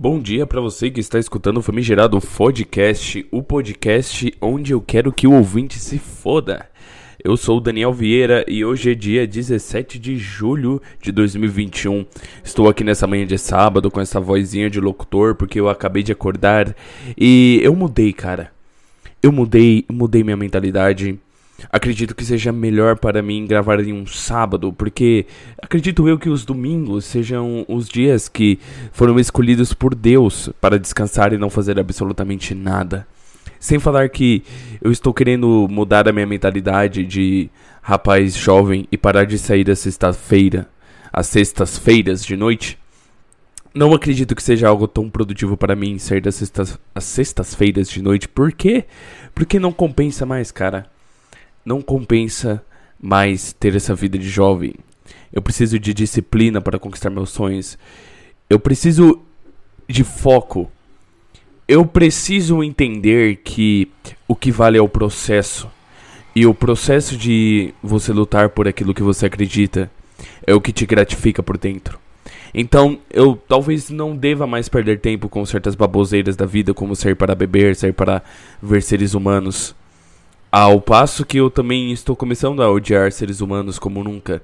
Bom dia para você que está escutando o Famigerado Podcast, o podcast onde eu quero que o ouvinte se foda. Eu sou o Daniel Vieira e hoje é dia 17 de julho de 2021. Estou aqui nessa manhã de sábado com essa vozinha de locutor porque eu acabei de acordar e eu mudei, cara. Eu mudei, mudei minha mentalidade. Acredito que seja melhor para mim gravar em um sábado, porque acredito eu que os domingos sejam os dias que foram escolhidos por Deus para descansar e não fazer absolutamente nada. Sem falar que eu estou querendo mudar a minha mentalidade de rapaz jovem e parar de sair da sexta-feira, às sextas-feiras de noite. Não acredito que seja algo tão produtivo para mim sair das sextas, às sextas-feiras de noite. Por quê? Porque não compensa mais, cara não compensa mais ter essa vida de jovem. Eu preciso de disciplina para conquistar meus sonhos. Eu preciso de foco. Eu preciso entender que o que vale é o processo. E o processo de você lutar por aquilo que você acredita é o que te gratifica por dentro. Então, eu talvez não deva mais perder tempo com certas baboseiras da vida, como sair para beber, sair para ver seres humanos. Ao passo que eu também estou começando a odiar seres humanos como nunca.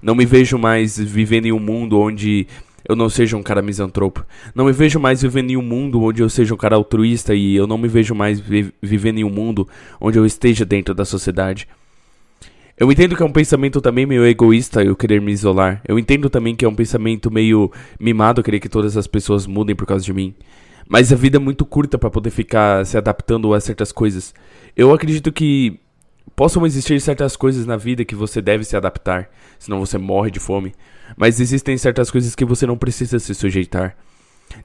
Não me vejo mais vivendo em um mundo onde eu não seja um cara misantropo. Não me vejo mais vivendo em um mundo onde eu seja um cara altruísta e eu não me vejo mais vi vivendo em um mundo onde eu esteja dentro da sociedade. Eu entendo que é um pensamento também meio egoísta eu querer me isolar. Eu entendo também que é um pensamento meio mimado querer que todas as pessoas mudem por causa de mim. Mas a vida é muito curta para poder ficar se adaptando a certas coisas. Eu acredito que possam existir certas coisas na vida que você deve se adaptar, senão você morre de fome. Mas existem certas coisas que você não precisa se sujeitar.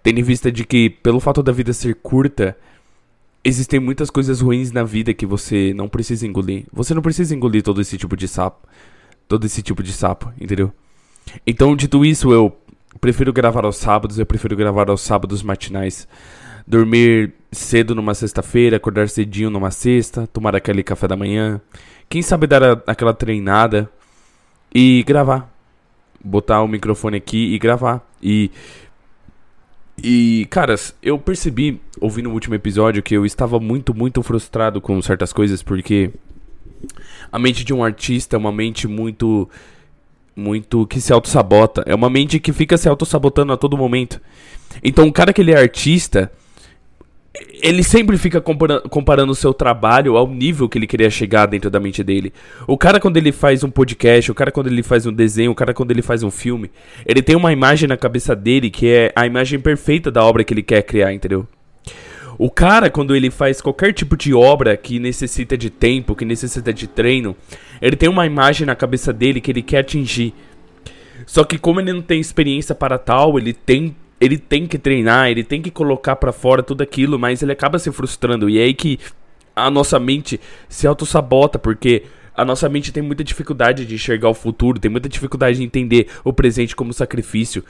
Tendo em vista de que, pelo fato da vida ser curta, existem muitas coisas ruins na vida que você não precisa engolir. Você não precisa engolir todo esse tipo de sapo. Todo esse tipo de sapo, entendeu? Então, dito isso, eu prefiro gravar aos sábados, eu prefiro gravar aos sábados matinais dormir cedo numa sexta-feira, acordar cedinho numa sexta, tomar aquele café da manhã, quem sabe dar a, aquela treinada e gravar. Botar o microfone aqui e gravar. E e, caras, eu percebi, ouvindo o último episódio, que eu estava muito, muito frustrado com certas coisas, porque a mente de um artista é uma mente muito. Muito que se auto-sabota. É uma mente que fica se auto-sabotando a todo momento. Então, o cara que ele é artista, ele sempre fica comparando o seu trabalho ao nível que ele queria chegar dentro da mente dele. O cara, quando ele faz um podcast, o cara, quando ele faz um desenho, o cara, quando ele faz um filme, ele tem uma imagem na cabeça dele que é a imagem perfeita da obra que ele quer criar, entendeu? O cara, quando ele faz qualquer tipo de obra que necessita de tempo, que necessita de treino, ele tem uma imagem na cabeça dele que ele quer atingir. Só que como ele não tem experiência para tal, ele tem ele tem que treinar, ele tem que colocar para fora tudo aquilo, mas ele acaba se frustrando. E é aí que a nossa mente se auto-sabota, porque a nossa mente tem muita dificuldade de enxergar o futuro, tem muita dificuldade de entender o presente como sacrifício.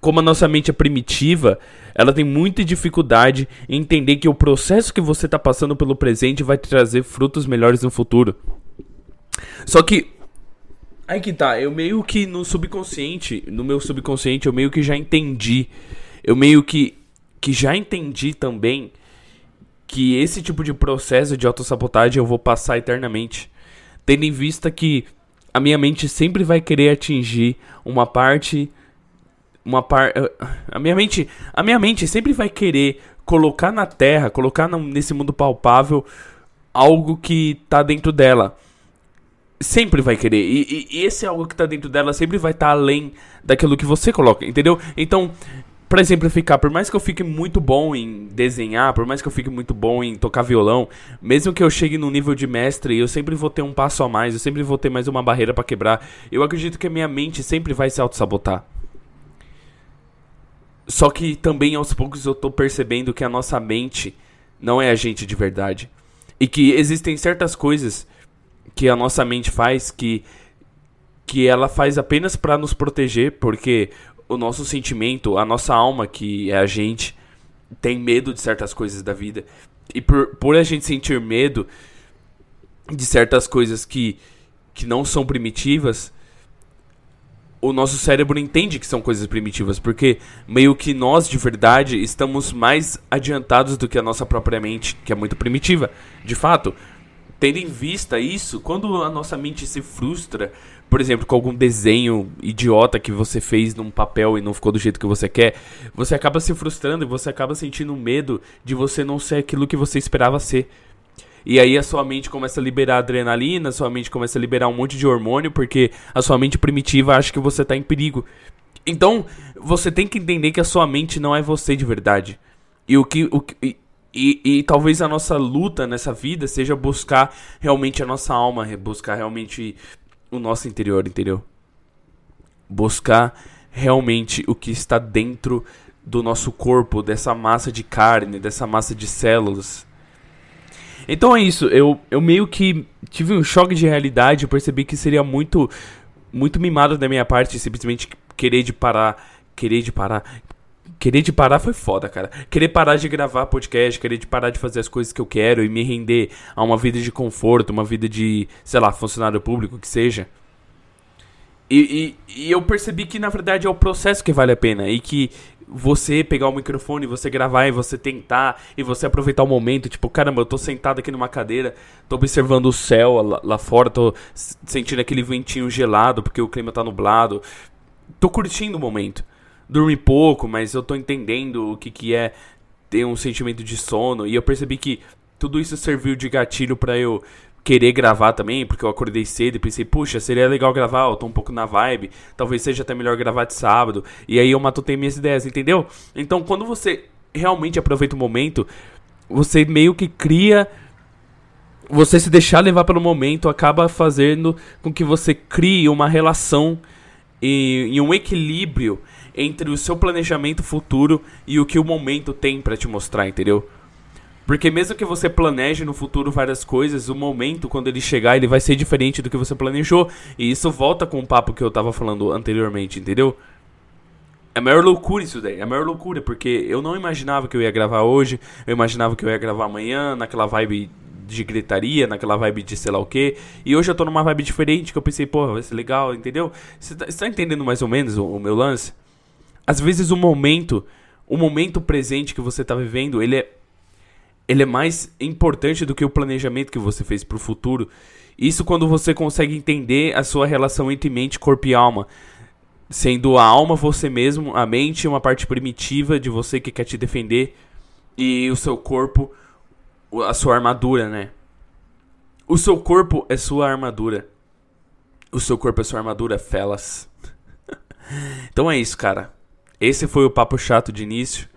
Como a nossa mente é primitiva, ela tem muita dificuldade em entender que o processo que você está passando pelo presente vai te trazer frutos melhores no futuro. Só que Aí que tá, eu meio que no subconsciente, no meu subconsciente, eu meio que já entendi. Eu meio que, que já entendi também que esse tipo de processo de autossabotagem eu vou passar eternamente. Tendo em vista que a minha mente sempre vai querer atingir uma parte. Uma par, a minha mente, a minha mente sempre vai querer colocar na terra, colocar nesse mundo palpável algo que tá dentro dela sempre vai querer. E, e, e, esse é algo que tá dentro dela, sempre vai estar tá além daquilo que você coloca, entendeu? Então, para exemplificar, por mais que eu fique muito bom em desenhar, por mais que eu fique muito bom em tocar violão, mesmo que eu chegue no nível de mestre, eu sempre vou ter um passo a mais, eu sempre vou ter mais uma barreira para quebrar. Eu acredito que a minha mente sempre vai se auto-sabotar. Só que também aos poucos eu tô percebendo que a nossa mente não é a gente de verdade. E que existem certas coisas que a nossa mente faz que que ela faz apenas para nos proteger, porque o nosso sentimento, a nossa alma, que é a gente, tem medo de certas coisas da vida. E por, por a gente sentir medo de certas coisas que, que não são primitivas, o nosso cérebro entende que são coisas primitivas, porque meio que nós de verdade estamos mais adiantados do que a nossa própria mente, que é muito primitiva. De fato, tendo em vista isso, quando a nossa mente se frustra, por exemplo, com algum desenho idiota que você fez num papel e não ficou do jeito que você quer, você acaba se frustrando e você acaba sentindo medo de você não ser aquilo que você esperava ser. E aí a sua mente começa a liberar adrenalina, a sua mente começa a liberar um monte de hormônio, porque a sua mente primitiva acha que você está em perigo. Então, você tem que entender que a sua mente não é você de verdade. E o que. O, e, e, e, talvez a nossa luta nessa vida seja buscar realmente a nossa alma, buscar realmente o nosso interior, entendeu? Buscar realmente o que está dentro do nosso corpo, dessa massa de carne, dessa massa de células. Então é isso, eu, eu meio que tive um choque de realidade, percebi que seria muito muito mimado da minha parte simplesmente querer de parar, querer de parar. Querer de parar foi foda, cara. Querer parar de gravar podcast, querer de parar de fazer as coisas que eu quero e me render a uma vida de conforto, uma vida de, sei lá, funcionário público que seja. E, e, e, eu percebi que na verdade é o processo que vale a pena e que você pegar o microfone, você gravar e você tentar e você aproveitar o momento, tipo, caramba, eu tô sentado aqui numa cadeira, tô observando o céu lá, lá fora, tô sentindo aquele ventinho gelado porque o clima tá nublado. Tô curtindo o momento. Dormi pouco, mas eu tô entendendo o que que é ter um sentimento de sono e eu percebi que tudo isso serviu de gatilho para eu querer gravar também, porque eu acordei cedo e pensei, puxa, seria legal gravar, eu tô um pouco na vibe, talvez seja até melhor gravar de sábado. E aí eu matutei minhas ideias, entendeu? Então quando você realmente aproveita o momento, você meio que cria. Você se deixar levar pelo momento acaba fazendo com que você crie uma relação e, e um equilíbrio entre o seu planejamento futuro e o que o momento tem para te mostrar, entendeu? Porque mesmo que você planeje no futuro várias coisas, o momento, quando ele chegar, ele vai ser diferente do que você planejou. E isso volta com o papo que eu tava falando anteriormente, entendeu? É a maior loucura isso daí, é a maior loucura, porque eu não imaginava que eu ia gravar hoje, eu imaginava que eu ia gravar amanhã, naquela vibe de gritaria, naquela vibe de sei lá o que. E hoje eu tô numa vibe diferente, que eu pensei, porra, vai ser legal, entendeu? Você tá, tá, entendendo mais ou menos o, o meu lance? Às vezes o momento, o momento presente que você tá vivendo, ele é ele é mais importante do que o planejamento que você fez para o futuro. Isso quando você consegue entender a sua relação entre mente, corpo e alma. Sendo a alma você mesmo, a mente uma parte primitiva de você que quer te defender e o seu corpo a sua armadura, né? O seu corpo é sua armadura. O seu corpo é sua armadura, felas. então é isso, cara. Esse foi o papo chato de início.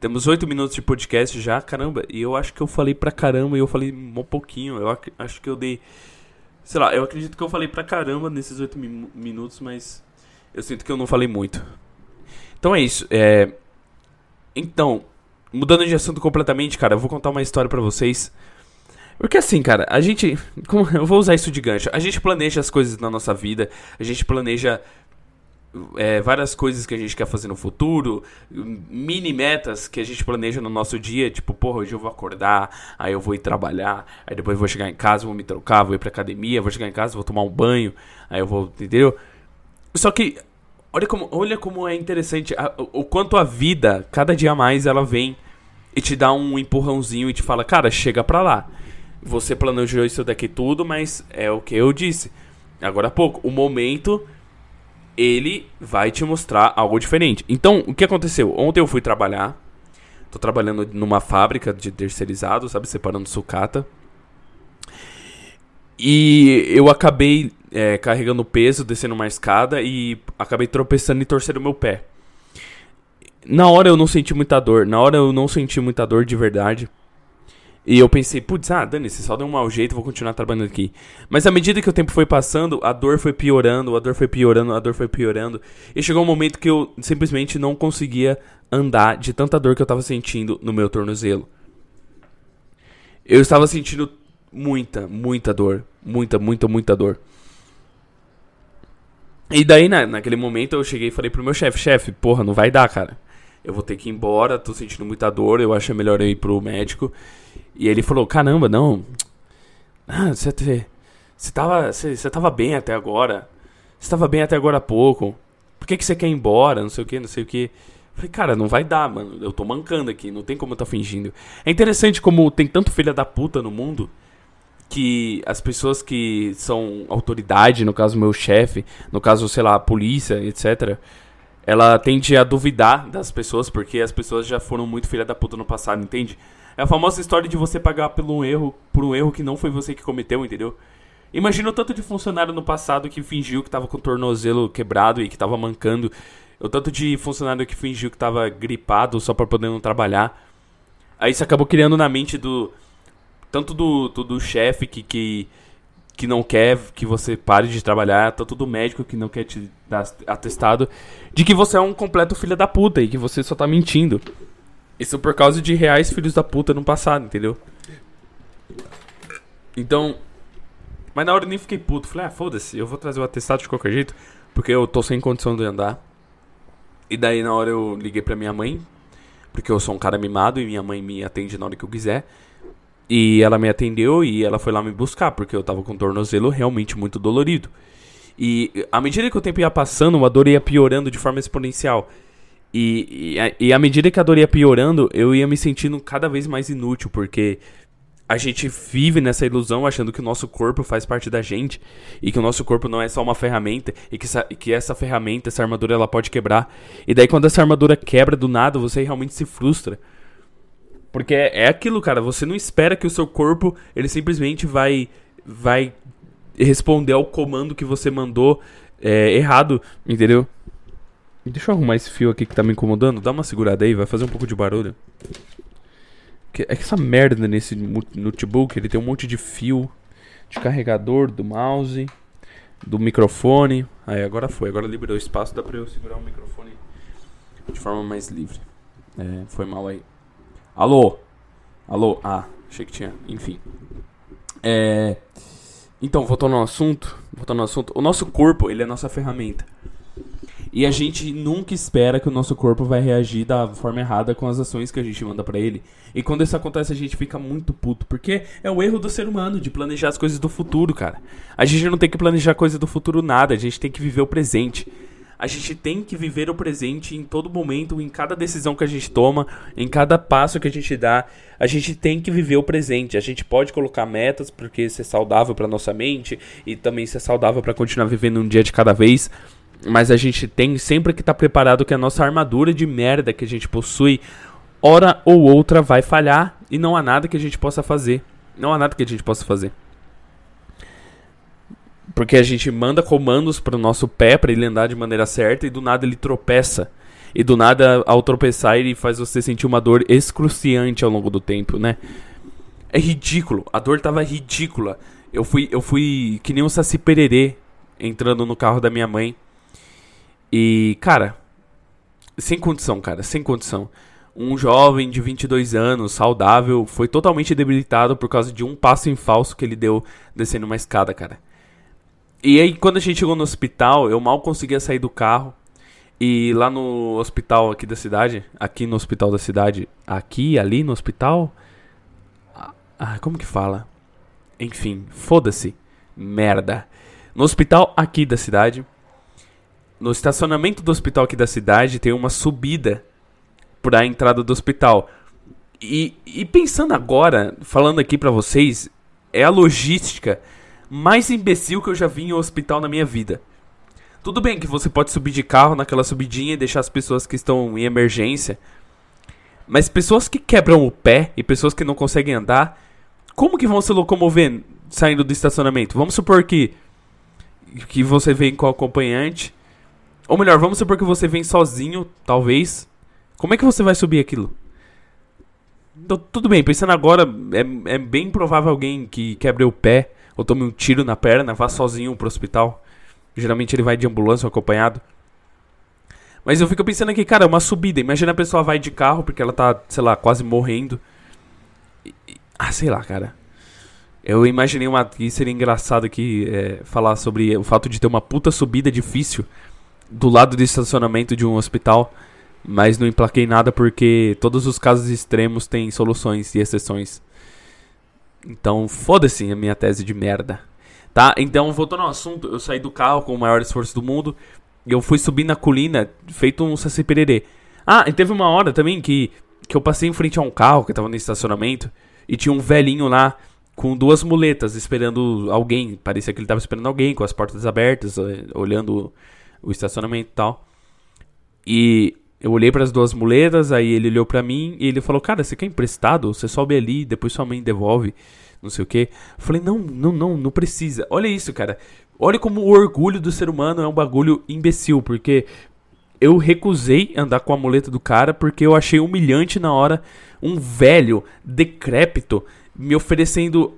Temos oito minutos de podcast já, caramba. E eu acho que eu falei pra caramba e eu falei um pouquinho. Eu ac acho que eu dei. Sei lá, eu acredito que eu falei pra caramba nesses oito mi minutos, mas eu sinto que eu não falei muito. Então é isso. É... Então, mudando de assunto completamente, cara, eu vou contar uma história pra vocês. Porque assim, cara, a gente. Eu vou usar isso de gancho. A gente planeja as coisas na nossa vida, a gente planeja é, várias coisas que a gente quer fazer no futuro, mini metas que a gente planeja no nosso dia, tipo, porra, hoje eu vou acordar, aí eu vou ir trabalhar, aí depois eu vou chegar em casa, vou me trocar, vou ir pra academia, vou chegar em casa, vou tomar um banho, aí eu vou, entendeu? Só que, olha como, olha como é interessante, a, o, quanto a vida, cada dia mais, ela vem e te dá um empurrãozinho e te fala, cara, chega pra lá. Você planejou isso daqui tudo, mas é o que eu disse. Agora há pouco, o momento ele vai te mostrar algo diferente. Então, o que aconteceu? Ontem eu fui trabalhar. Tô trabalhando numa fábrica de terceirizado, sabe? Separando sucata. E eu acabei é, carregando peso, descendo uma escada e acabei tropeçando e torcendo meu pé. Na hora eu não senti muita dor. Na hora eu não senti muita dor de verdade. E eu pensei, putz, ah, Dani, você só deu um mau jeito, vou continuar trabalhando aqui. Mas à medida que o tempo foi passando, a dor foi piorando, a dor foi piorando, a dor foi piorando. E chegou um momento que eu simplesmente não conseguia andar de tanta dor que eu estava sentindo no meu tornozelo. Eu estava sentindo muita, muita dor. Muita, muita, muita dor. E daí, na, naquele momento, eu cheguei e falei pro meu chefe, chefe, porra, não vai dar, cara. Eu vou ter que ir embora, tô sentindo muita dor, eu acho melhor eu ir pro médico. E ele falou: caramba, não. Ah, você, você, tava, você, você tava bem até agora. Você tava bem até agora há pouco. Por que, que você quer ir embora? Não sei o que, não sei o que. Falei, cara, não vai dar, mano. Eu tô mancando aqui, não tem como eu tá fingindo. É interessante como tem tanto filha da puta no mundo que as pessoas que são autoridade, no caso meu chefe, no caso, sei lá, a polícia, etc., ela tende a duvidar das pessoas porque as pessoas já foram muito filha da puta no passado, entende? É a famosa história de você pagar por um erro, por um erro que não foi você que cometeu, entendeu? Imagina o tanto de funcionário no passado que fingiu que tava com o tornozelo quebrado e que tava mancando. O tanto de funcionário que fingiu que tava gripado só para poder não trabalhar. Aí isso acabou criando na mente do tanto do, do, do chefe que, que, que não quer que você pare de trabalhar, tanto do médico que não quer te dar atestado, de que você é um completo filho da puta e que você só tá mentindo. Isso por causa de reais filhos da puta no passado, entendeu? Então. Mas na hora eu nem fiquei puto. Falei, ah, foda-se, eu vou trazer o atestado de qualquer jeito, porque eu tô sem condição de andar. E daí na hora eu liguei pra minha mãe, porque eu sou um cara mimado e minha mãe me atende na hora que eu quiser. E ela me atendeu e ela foi lá me buscar, porque eu tava com o tornozelo realmente muito dolorido. E à medida que o tempo ia passando, a dor ia piorando de forma exponencial. E, e, e à medida que a dor ia piorando, eu ia me sentindo cada vez mais inútil, porque a gente vive nessa ilusão achando que o nosso corpo faz parte da gente e que o nosso corpo não é só uma ferramenta e que essa, que essa ferramenta, essa armadura, ela pode quebrar. E daí quando essa armadura quebra do nada, você realmente se frustra. Porque é, é aquilo, cara, você não espera que o seu corpo, ele simplesmente vai vai responder ao comando que você mandou é, errado, entendeu? Deixa eu arrumar esse fio aqui que tá me incomodando. Dá uma segurada aí, vai fazer um pouco de barulho. É que essa merda nesse notebook, ele tem um monte de fio de carregador do mouse, do microfone. Aí agora foi, agora liberou espaço, dá pra eu segurar o microfone de forma mais livre. É, foi mal aí. Alô? Alô? Ah, achei que tinha. Enfim. É. Então, voltando ao assunto, voltando ao assunto, o nosso corpo, ele é a nossa ferramenta. E a gente nunca espera que o nosso corpo vai reagir da forma errada com as ações que a gente manda para ele. E quando isso acontece, a gente fica muito puto, porque é o erro do ser humano de planejar as coisas do futuro, cara. A gente não tem que planejar coisas do futuro nada, a gente tem que viver o presente a gente tem que viver o presente em todo momento, em cada decisão que a gente toma, em cada passo que a gente dá. A gente tem que viver o presente. A gente pode colocar metas porque isso é saudável para nossa mente e também isso é saudável para continuar vivendo um dia de cada vez. Mas a gente tem sempre que estar tá preparado que a nossa armadura de merda que a gente possui, hora ou outra vai falhar e não há nada que a gente possa fazer. Não há nada que a gente possa fazer. Porque a gente manda comandos para o nosso pé para ele andar de maneira certa e do nada ele tropeça. E do nada, ao tropeçar, ele faz você sentir uma dor excruciante ao longo do tempo, né? É ridículo. A dor tava ridícula. Eu fui, eu fui que nem um saci pererê entrando no carro da minha mãe. E, cara, sem condição, cara, sem condição. Um jovem de 22 anos, saudável, foi totalmente debilitado por causa de um passo em falso que ele deu descendo uma escada, cara. E aí, quando a gente chegou no hospital, eu mal conseguia sair do carro. E lá no hospital aqui da cidade, aqui no hospital da cidade, aqui, ali no hospital. Ah, como que fala? Enfim, foda-se. Merda. No hospital aqui da cidade, no estacionamento do hospital aqui da cidade, tem uma subida para a entrada do hospital. E, e pensando agora, falando aqui para vocês, é a logística mais imbecil que eu já vi em um hospital na minha vida. Tudo bem que você pode subir de carro naquela subidinha e deixar as pessoas que estão em emergência. Mas pessoas que quebram o pé e pessoas que não conseguem andar, como que vão se locomover saindo do estacionamento? Vamos supor que que você vem com acompanhante. Ou melhor, vamos supor que você vem sozinho, talvez. Como é que você vai subir aquilo? Então, tudo bem, pensando agora, é, é bem provável alguém que quebre o pé ou tome um tiro na perna, vá sozinho pro hospital. Geralmente ele vai de ambulância acompanhado. Mas eu fico pensando aqui, cara, é uma subida. Imagina a pessoa vai de carro porque ela tá, sei lá, quase morrendo. E, ah, sei lá, cara. Eu imaginei uma. Que seria engraçado aqui é, falar sobre o fato de ter uma puta subida difícil do lado do estacionamento de um hospital. Mas não emplaquei nada porque todos os casos extremos têm soluções e exceções. Então, foda-se a minha tese de merda. Tá? Então, voltando ao assunto, eu saí do carro com o maior esforço do mundo. E eu fui subir na colina, feito um saci pererê. Ah, e teve uma hora também que, que eu passei em frente a um carro que tava no estacionamento. E tinha um velhinho lá com duas muletas esperando alguém. Parecia que ele tava esperando alguém, com as portas abertas, eh, olhando o estacionamento e tal. E eu olhei para as duas muletas, aí ele olhou para mim e ele falou: Cara, você quer emprestado? Você sobe ali, depois sua mãe devolve, não sei o que. Falei: Não, não, não, não precisa. Olha isso, cara. Olha como o orgulho do ser humano é um bagulho imbecil, porque eu recusei andar com a muleta do cara porque eu achei humilhante na hora um velho decrépito me oferecendo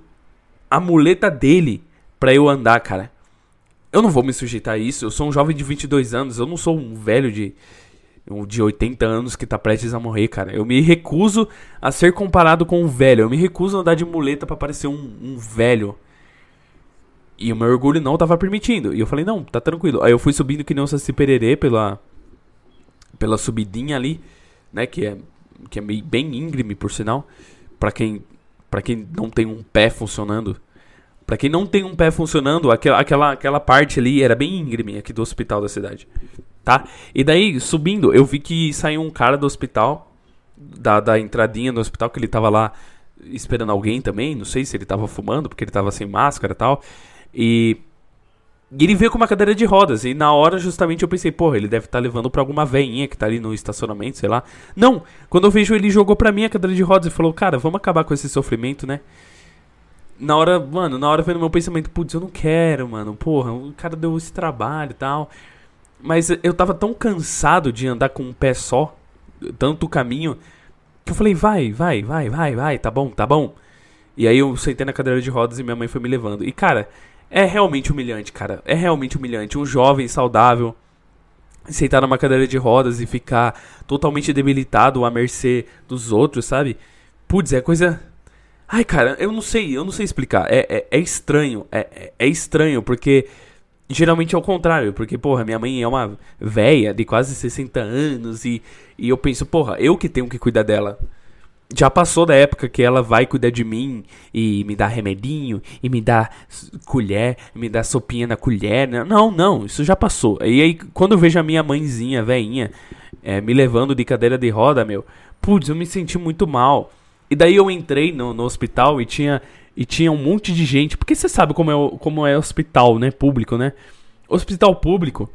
a muleta dele pra eu andar, cara. Eu não vou me sujeitar a isso. Eu sou um jovem de 22 anos. Eu não sou um velho de, de 80 anos que tá prestes a morrer, cara. Eu me recuso a ser comparado com um velho. Eu me recuso a andar de muleta para parecer um, um velho. E o meu orgulho não tava permitindo. E eu falei, não, tá tranquilo. Aí eu fui subindo que nem um Saci Pererê pela, pela subidinha ali, né? Que é, que é bem íngreme, por sinal. para quem para quem não tem um pé funcionando. Para quem não tem um pé funcionando, aquela, aquela, aquela parte ali era bem íngreme aqui do hospital da cidade. Tá? E daí, subindo, eu vi que saiu um cara do hospital, da, da entradinha do hospital, que ele tava lá esperando alguém também. Não sei se ele tava fumando, porque ele tava sem máscara e tal. E ele veio com uma cadeira de rodas. E na hora, justamente, eu pensei, porra, ele deve estar tá levando pra alguma veinha que tá ali no estacionamento, sei lá. Não! Quando eu vejo ele jogou pra mim a cadeira de rodas e falou, cara, vamos acabar com esse sofrimento, né? Na hora, mano, na hora veio no meu pensamento, putz, eu não quero, mano. Porra, o cara deu esse trabalho e tal. Mas eu tava tão cansado de andar com um pé só, tanto caminho, que eu falei, vai, vai, vai, vai, vai, tá bom, tá bom. E aí eu sentei na cadeira de rodas e minha mãe foi me levando. E cara, é realmente humilhante, cara. É realmente humilhante. Um jovem saudável sentar numa cadeira de rodas e ficar totalmente debilitado à mercê dos outros, sabe? Putz, é coisa. Ai, cara, eu não sei, eu não sei explicar. É, é, é estranho, é, é, é estranho, porque geralmente é o contrário, porque, porra, minha mãe é uma velha de quase 60 anos e, e eu penso, porra, eu que tenho que cuidar dela já passou da época que ela vai cuidar de mim e me dá remedinho e me dá colher, me dá sopinha na colher. Né? Não, não, isso já passou. E aí, quando eu vejo a minha mãezinha, velhinha, é, me levando de cadeira de roda, meu, putz, eu me senti muito mal. E daí eu entrei no, no hospital e tinha, e tinha um monte de gente. Porque você sabe como é, como é hospital, né? Público, né? Hospital público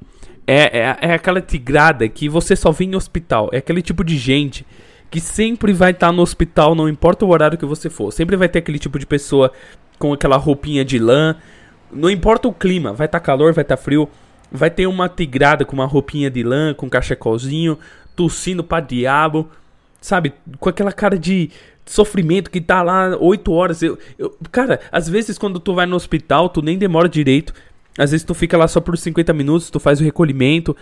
é, é, é aquela tigrada que você só vê em hospital. É aquele tipo de gente que sempre vai estar tá no hospital, não importa o horário que você for. Sempre vai ter aquele tipo de pessoa com aquela roupinha de lã. Não importa o clima, vai estar tá calor, vai estar tá frio. Vai ter uma tigrada com uma roupinha de lã, com um cachecolzinho, tossindo pra diabo. Sabe? Com aquela cara de sofrimento que tá lá 8 horas. Eu, eu, cara, às vezes quando tu vai no hospital, tu nem demora direito. Às vezes tu fica lá só por 50 minutos, tu faz o recolhimento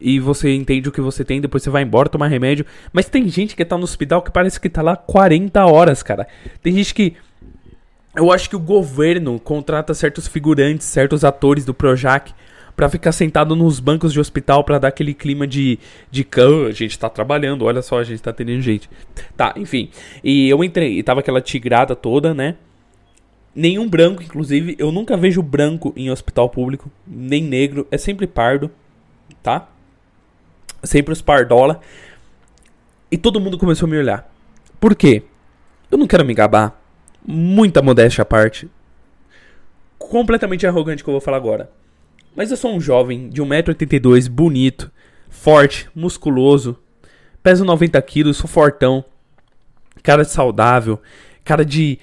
e você entende o que você tem, depois você vai embora tomar remédio. Mas tem gente que tá no hospital que parece que tá lá 40 horas, cara. Tem gente que. Eu acho que o governo contrata certos figurantes, certos atores do Projac para ficar sentado nos bancos de hospital para dar aquele clima de de oh, a gente tá trabalhando, olha só, a gente tá tendo gente. Tá, enfim. E eu entrei e tava aquela tigrada toda, né? Nenhum branco, inclusive, eu nunca vejo branco em hospital público, nem negro, é sempre pardo, tá? sempre os pardola. E todo mundo começou a me olhar. Por quê? Eu não quero me gabar. Muita modéstia à parte. Completamente arrogante que eu vou falar agora. Mas eu sou um jovem de 1,82m, bonito, forte, musculoso. Peso 90kg, sou fortão. Cara saudável. Cara de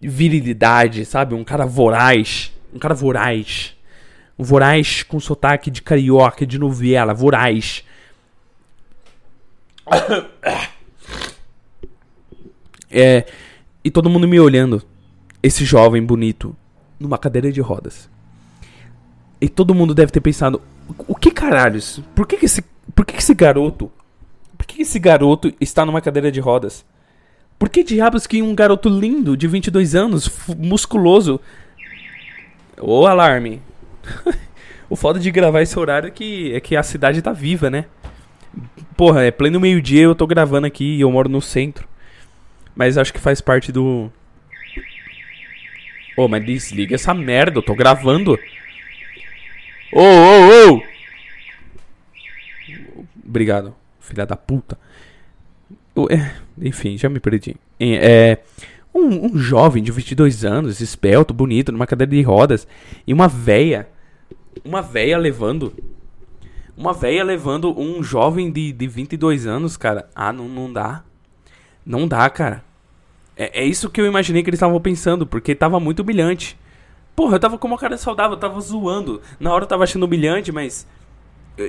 virilidade, sabe? Um cara voraz. Um cara voraz. Um voraz com sotaque de carioca, de novela, voraz. É, e todo mundo me olhando. Esse jovem bonito numa cadeira de rodas. E todo mundo deve ter pensado: o que caralhos? Por que, que esse, por que, que esse garoto? Por que, que esse garoto está numa cadeira de rodas? Por que diabos que um garoto lindo de 22 anos, musculoso. Ô alarme. o foda de gravar esse horário é que, é que a cidade tá viva, né? Porra, é pleno meio-dia, eu tô gravando aqui e eu moro no centro. Mas acho que faz parte do. Ô, mas desliga essa merda, eu tô gravando. Ô, ô, ô! Obrigado, filha da puta. É, enfim, já me perdi. É, um, um, jovem de 22 anos, esbelto, bonito, numa cadeira de rodas, e uma véia. Uma véia levando. Uma véia levando um jovem de, de 22 anos, cara. Ah, não, não dá. Não dá, cara. É, é isso que eu imaginei que eles estavam pensando, porque tava muito humilhante. Porra, eu tava com uma cara saudável, eu tava zoando. Na hora eu tava achando humilhante, mas.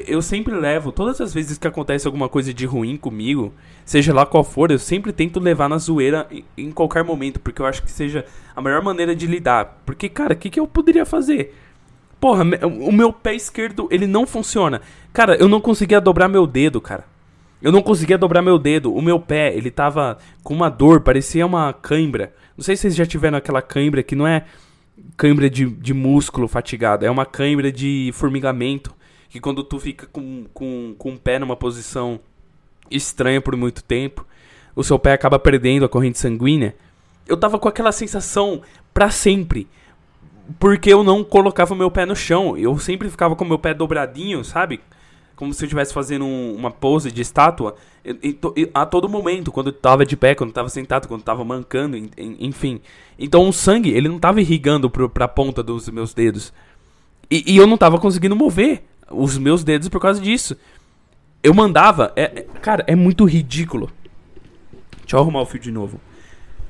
Eu sempre levo, todas as vezes que acontece alguma coisa de ruim comigo, seja lá qual for, eu sempre tento levar na zoeira em, qualquer momento, porque eu acho que seja a melhor maneira de lidar. Porque, cara, o que, que eu poderia fazer? Porra, o meu pé esquerdo, ele não funciona. Cara, eu não conseguia dobrar meu dedo, cara. Eu não conseguia dobrar meu dedo. O meu pé, ele tava com uma dor, parecia uma cãibra. Não sei se vocês já tiveram aquela cãibra que não é cãibra de, de músculo fatigado, é uma cãibra de formigamento. Que quando tu fica com, com, com o pé numa posição estranha por muito tempo, o seu pé acaba perdendo a corrente sanguínea. Eu tava com aquela sensação para sempre. Porque eu não colocava meu pé no chão. Eu sempre ficava com meu pé dobradinho, sabe? Como se eu estivesse fazendo um, uma pose de estátua e, e, a todo momento, quando eu tava de pé, quando eu tava sentado, quando eu tava mancando, enfim. Então o sangue, ele não tava irrigando pro, pra ponta dos meus dedos. E, e, eu não tava conseguindo mover os meus dedos por causa disso. Eu mandava. É, é, cara, é muito ridículo. Deixa eu arrumar o fio de novo.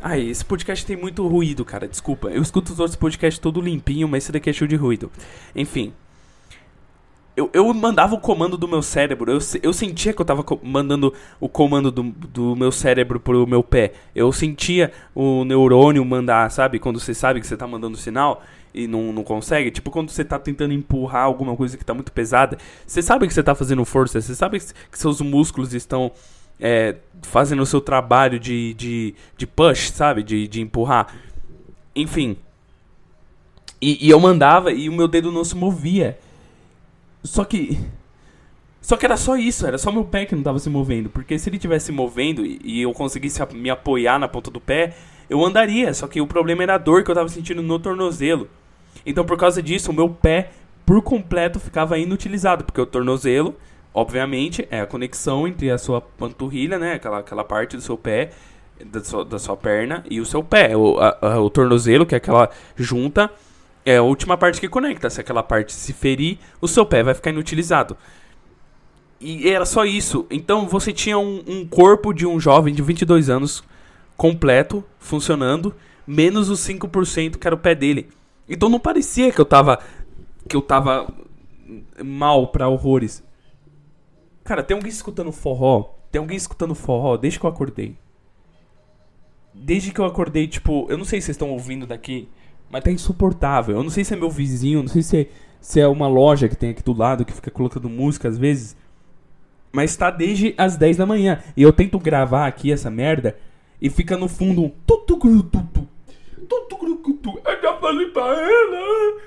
Ai, esse podcast tem muito ruído, cara. Desculpa. Eu escuto os outros podcasts todo limpinho, mas esse daqui é cheio de ruído. Enfim eu, eu mandava o comando do meu cérebro. Eu, eu sentia que eu tava mandando o comando do, do meu cérebro pro meu pé. Eu sentia o neurônio mandar, sabe? Quando você sabe que você tá mandando sinal e não, não consegue. Tipo quando você tá tentando empurrar alguma coisa que tá muito pesada. Você sabe que você tá fazendo força. Você sabe que seus músculos estão é, fazendo o seu trabalho de, de, de push, sabe? De, de empurrar. Enfim. E, e eu mandava e o meu dedo não se movia. Só que. Só que era só isso, era só meu pé que não tava se movendo. Porque se ele tivesse se movendo e, eu conseguisse me apoiar na ponta do pé, eu andaria. Só que o problema era a dor que eu tava sentindo no tornozelo. Então, por causa disso, o meu pé por completo ficava inutilizado. Porque o tornozelo, obviamente, é a conexão entre a sua panturrilha, né? Aquela, aquela parte do seu pé, da sua, da sua perna, e o seu pé. O, a, a, o tornozelo, que é aquela junta é a última parte que conecta. Se aquela parte se ferir, o seu pé vai ficar inutilizado. E era só isso. Então você tinha um, um corpo de um jovem de 22 anos completo, funcionando, menos os 5% que era o pé dele. Então não parecia que eu tava que eu tava mal para horrores. Cara, tem alguém escutando forró? Tem alguém escutando forró desde que eu acordei. Desde que eu acordei, tipo, eu não sei se vocês estão ouvindo daqui, mas tá insuportável. Eu não sei se é meu vizinho, não sei se é, se é uma loja que tem aqui do lado que fica colocando música às vezes. Mas tá desde as 10 da manhã. E eu tento gravar aqui essa merda e fica no fundo um. Eu já falei pra ela.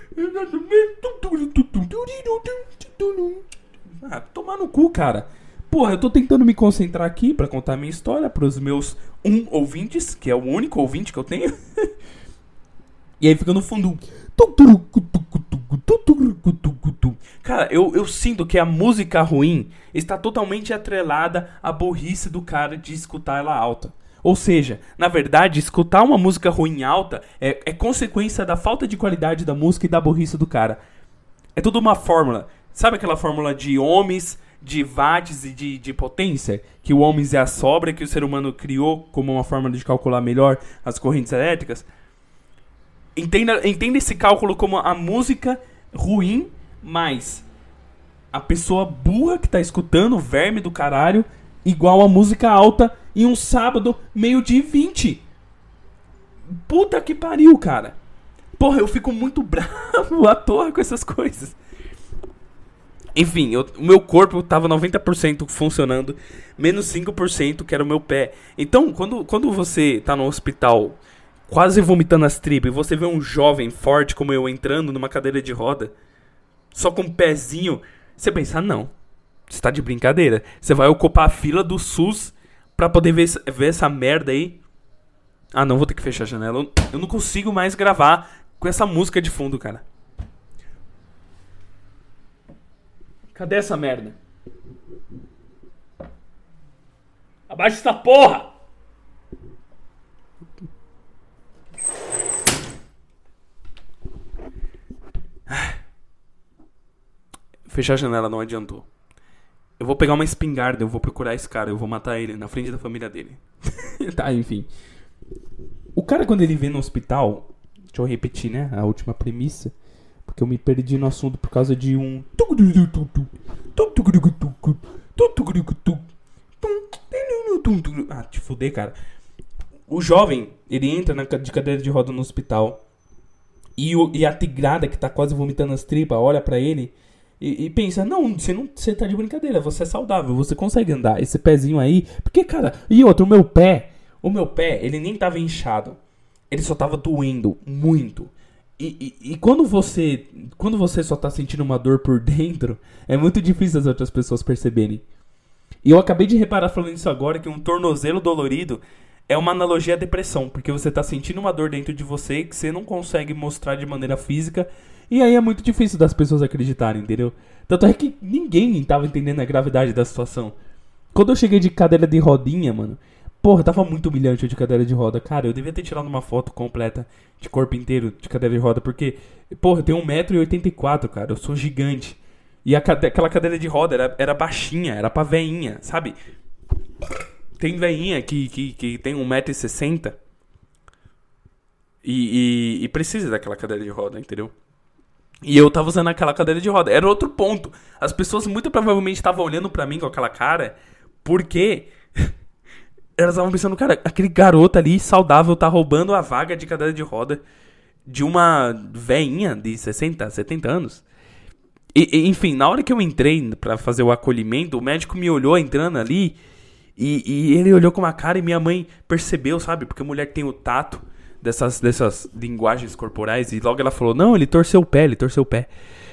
Ah, tomar no cu, cara. Porra, eu tô tentando me concentrar aqui para contar minha história pros meus um ouvintes, que é o único ouvinte que eu tenho. E aí fica no fundo. Cara, eu, eu sinto que a música ruim está totalmente atrelada à burrice do cara de escutar ela alta. Ou seja, na verdade, escutar uma música ruim alta é, é consequência da falta de qualidade da música e da burrice do cara. É tudo uma fórmula. Sabe aquela fórmula de ohms, de watts e de, de potência? Que o ohms é a sobra que o ser humano criou como uma forma de calcular melhor as correntes elétricas? Entenda, entenda esse cálculo como a música ruim mais a pessoa burra que tá escutando, verme do caralho, igual a música alta em um sábado, meio de 20. Puta que pariu, cara. Porra, eu fico muito bravo à toa com essas coisas. Enfim, o meu corpo tava 90% funcionando, menos 5% que era o meu pé. Então, quando, quando você tá no hospital quase vomitando as tripas, e você vê um jovem forte como eu entrando numa cadeira de roda, só com um pezinho, você pensa, não, você tá de brincadeira. Você vai ocupar a fila do SUS pra poder ver, ver essa merda aí. Ah, não, vou ter que fechar a janela. Eu não consigo mais gravar com essa música de fundo, cara. Cadê essa merda? Abaixa essa porra! Fechar a janela não adiantou. Eu vou pegar uma espingarda, eu vou procurar esse cara, eu vou matar ele na frente da família dele. tá, enfim. O cara, quando ele vem no hospital. Deixa eu repetir, né? A última premissa. Porque eu me perdi no assunto por causa de um. Ah, te fuder, cara. O jovem, ele entra na, de cadeira de roda no hospital. E, o, e a tigrada que tá quase vomitando as tripas olha para ele e, e, pensa: não, você não você tá de brincadeira, você é saudável, você consegue andar. Esse pezinho aí. Porque, cara, e outro, o meu pé. O meu pé, ele nem tava inchado. Ele só tava doendo muito. E, e, e, quando você quando você só tá sentindo uma dor por dentro, é muito difícil as outras pessoas perceberem. E eu acabei de reparar falando isso agora que um tornozelo dolorido é uma analogia à depressão, porque você tá sentindo uma dor dentro de você que você não consegue mostrar de maneira física, e aí é muito difícil das pessoas acreditarem, entendeu? Tanto é que ninguém tava entendendo a gravidade da situação. Quando eu cheguei de cadeira de rodinha, mano, Porra, tava muito humilhante de cadeira de roda. Cara, eu devia ter tirado uma foto completa de corpo inteiro de cadeira de roda, porque, porra, eu tenho 1,84m, cara. Eu sou gigante. E cade aquela cadeira de roda era, era baixinha, era pra veinha, sabe? Tem veinha que, que, que tem 1,60m e, e, e precisa daquela cadeira de roda, entendeu? E eu tava usando aquela cadeira de roda. Era outro ponto. As pessoas muito provavelmente estavam olhando para mim com aquela cara, porque elas estavam pensando, cara, aquele garoto ali saudável tá roubando a vaga de cadeira de roda de uma veinha de 60, 70 anos. E, e, enfim, na hora que eu entrei para fazer o acolhimento, o médico me olhou entrando ali e, e, ele olhou com uma cara e minha mãe percebeu, sabe? Porque mulher tem o tato dessas, dessas linguagens corporais e logo ela falou: Não, ele torceu o pé, ele torceu o pé.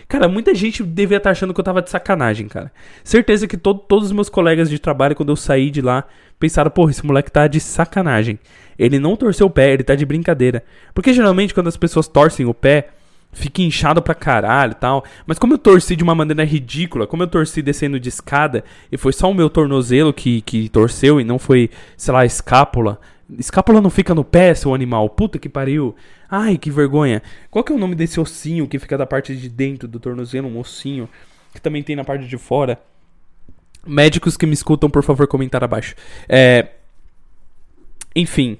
Cara, muita gente devia estar tá achando que eu tava de sacanagem, cara. Certeza que todo, todos os meus colegas de trabalho, quando eu saí de lá, pensaram, porra, esse moleque tá de sacanagem. Ele não torceu o pé, ele tá de brincadeira. Porque geralmente quando as pessoas torcem o pé, fica inchado pra caralho e tal. Mas como eu torci de uma maneira ridícula, como eu torci descendo de escada, e foi só o meu tornozelo que, que torceu e não foi, sei lá, escápula. Escápula não fica no pé, seu animal. Puta que pariu. Ai, que vergonha. Qual que é o nome desse ossinho que fica da parte de dentro do tornozelo? Um ossinho. Que também tem na parte de fora. Médicos que me escutam, por favor, comentar abaixo. É... Enfim.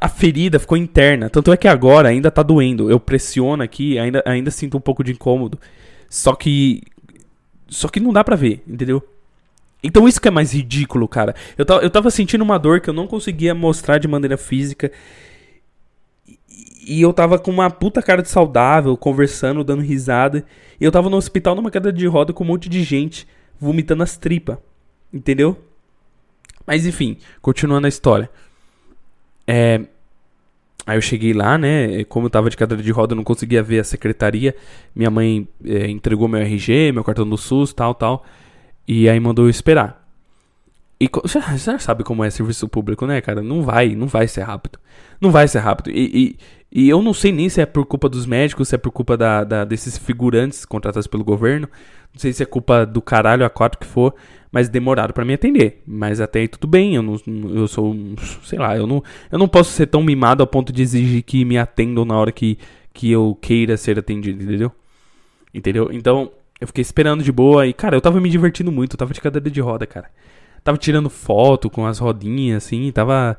A, ferida ficou interna. Tanto é que agora ainda tá doendo. Eu pressiono aqui, ainda, ainda sinto um pouco de incômodo. Só que. Só que não dá pra ver, entendeu? Então isso que é mais ridículo, cara. Eu, eu tava sentindo uma dor que eu não conseguia mostrar de maneira física. E eu tava com uma puta cara de saudável, conversando, dando risada. E eu tava no hospital numa cadeira de roda com um monte de gente vomitando as tripas. Entendeu? Mas enfim, continuando a história. É. Aí eu cheguei lá, né? Como eu tava de cadeira de roda, eu não conseguia ver a secretaria. Minha mãe é, entregou meu RG, meu cartão do SUS, tal, tal. E aí mandou eu esperar. E você já sabe como é serviço público, né, cara? Não vai, não vai ser rápido. Não vai ser rápido. E, e, e eu não sei nem se é por culpa dos médicos, se é por culpa da, da, desses figurantes contratados pelo governo. Não sei se é culpa do caralho a quatro que for, mas demoraram para me atender. Mas até aí tudo bem, eu não eu sou, sei lá, eu não, eu não posso ser tão mimado a ponto de exigir que me atendam na hora que, que eu queira ser atendido, entendeu? Entendeu? Então, eu fiquei esperando de boa e, cara, eu tava me divertindo muito, eu tava de cadeira de roda, cara. Tava tirando foto com as rodinhas, assim, tava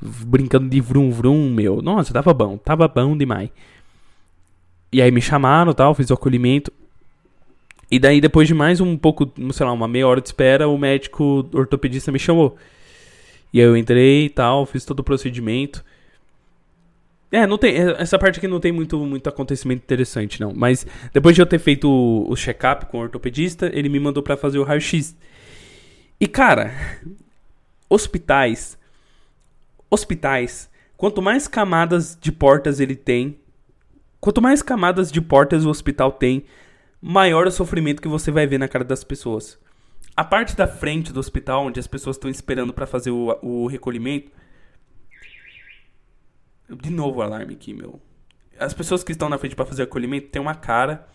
brincando de vrum vrum, meu. Nossa, tava bom, tava bom demais. E aí me chamaram tal, fiz o acolhimento. E daí, depois de mais um pouco, sei lá, uma meia hora de espera, o médico ortopedista me chamou. E aí eu entrei e tal, fiz todo o procedimento. É, não tem. Essa parte aqui não tem muito, muito acontecimento interessante, não. Mas depois de eu ter feito o, o check-up com o ortopedista, ele me mandou para fazer o raio-x. E cara, hospitais, hospitais, quanto mais camadas de portas ele tem, quanto mais camadas de portas o hospital tem, maior o sofrimento que você vai ver na cara das pessoas. A parte da frente do hospital, onde as pessoas estão esperando para fazer o, o recolhimento, De novo o alarme aqui, meu. As pessoas que estão na frente para fazer acolhimento têm uma cara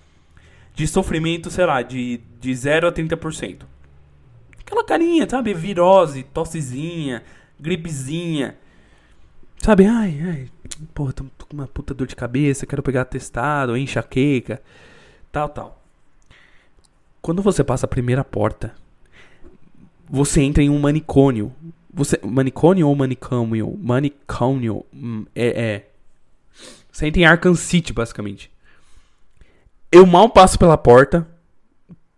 de sofrimento, sei lá, de, de 0 a 30%. Aquela carinha, sabe? Virose, tossezinha, gripezinha. Sabe? Ai, ai. Porra, tô, tô com uma puta dor de cabeça, quero pegar atestado, enxaqueca, tal, tal. Quando você passa a primeira porta, você entra em um manicônio. Você, manicônio ou manicômio? Manicônio. Hum, é, é. Você entra em Arkham City, basicamente. Eu mal passo pela porta.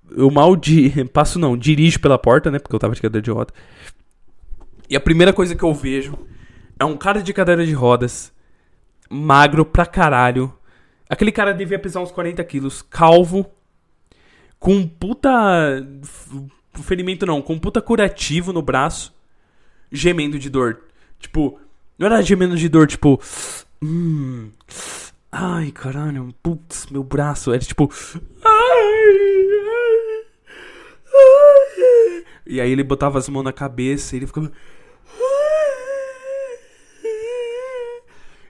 Eu mal di passo, não, dirijo pela porta, né? Porque eu tava de cadeira de roda. E a primeira coisa que eu vejo é um cara de cadeira de rodas, magro pra caralho. Aquele cara devia pesar uns 40 quilos, calvo, com puta ferimento não, com puta curativo no braço, gemendo de dor. Tipo, não era gemendo de dor, tipo. Hum, ai, caralho, putz, meu braço. Era tipo. Ai, ai, ai. E aí ele botava as mãos na cabeça e ele ficava.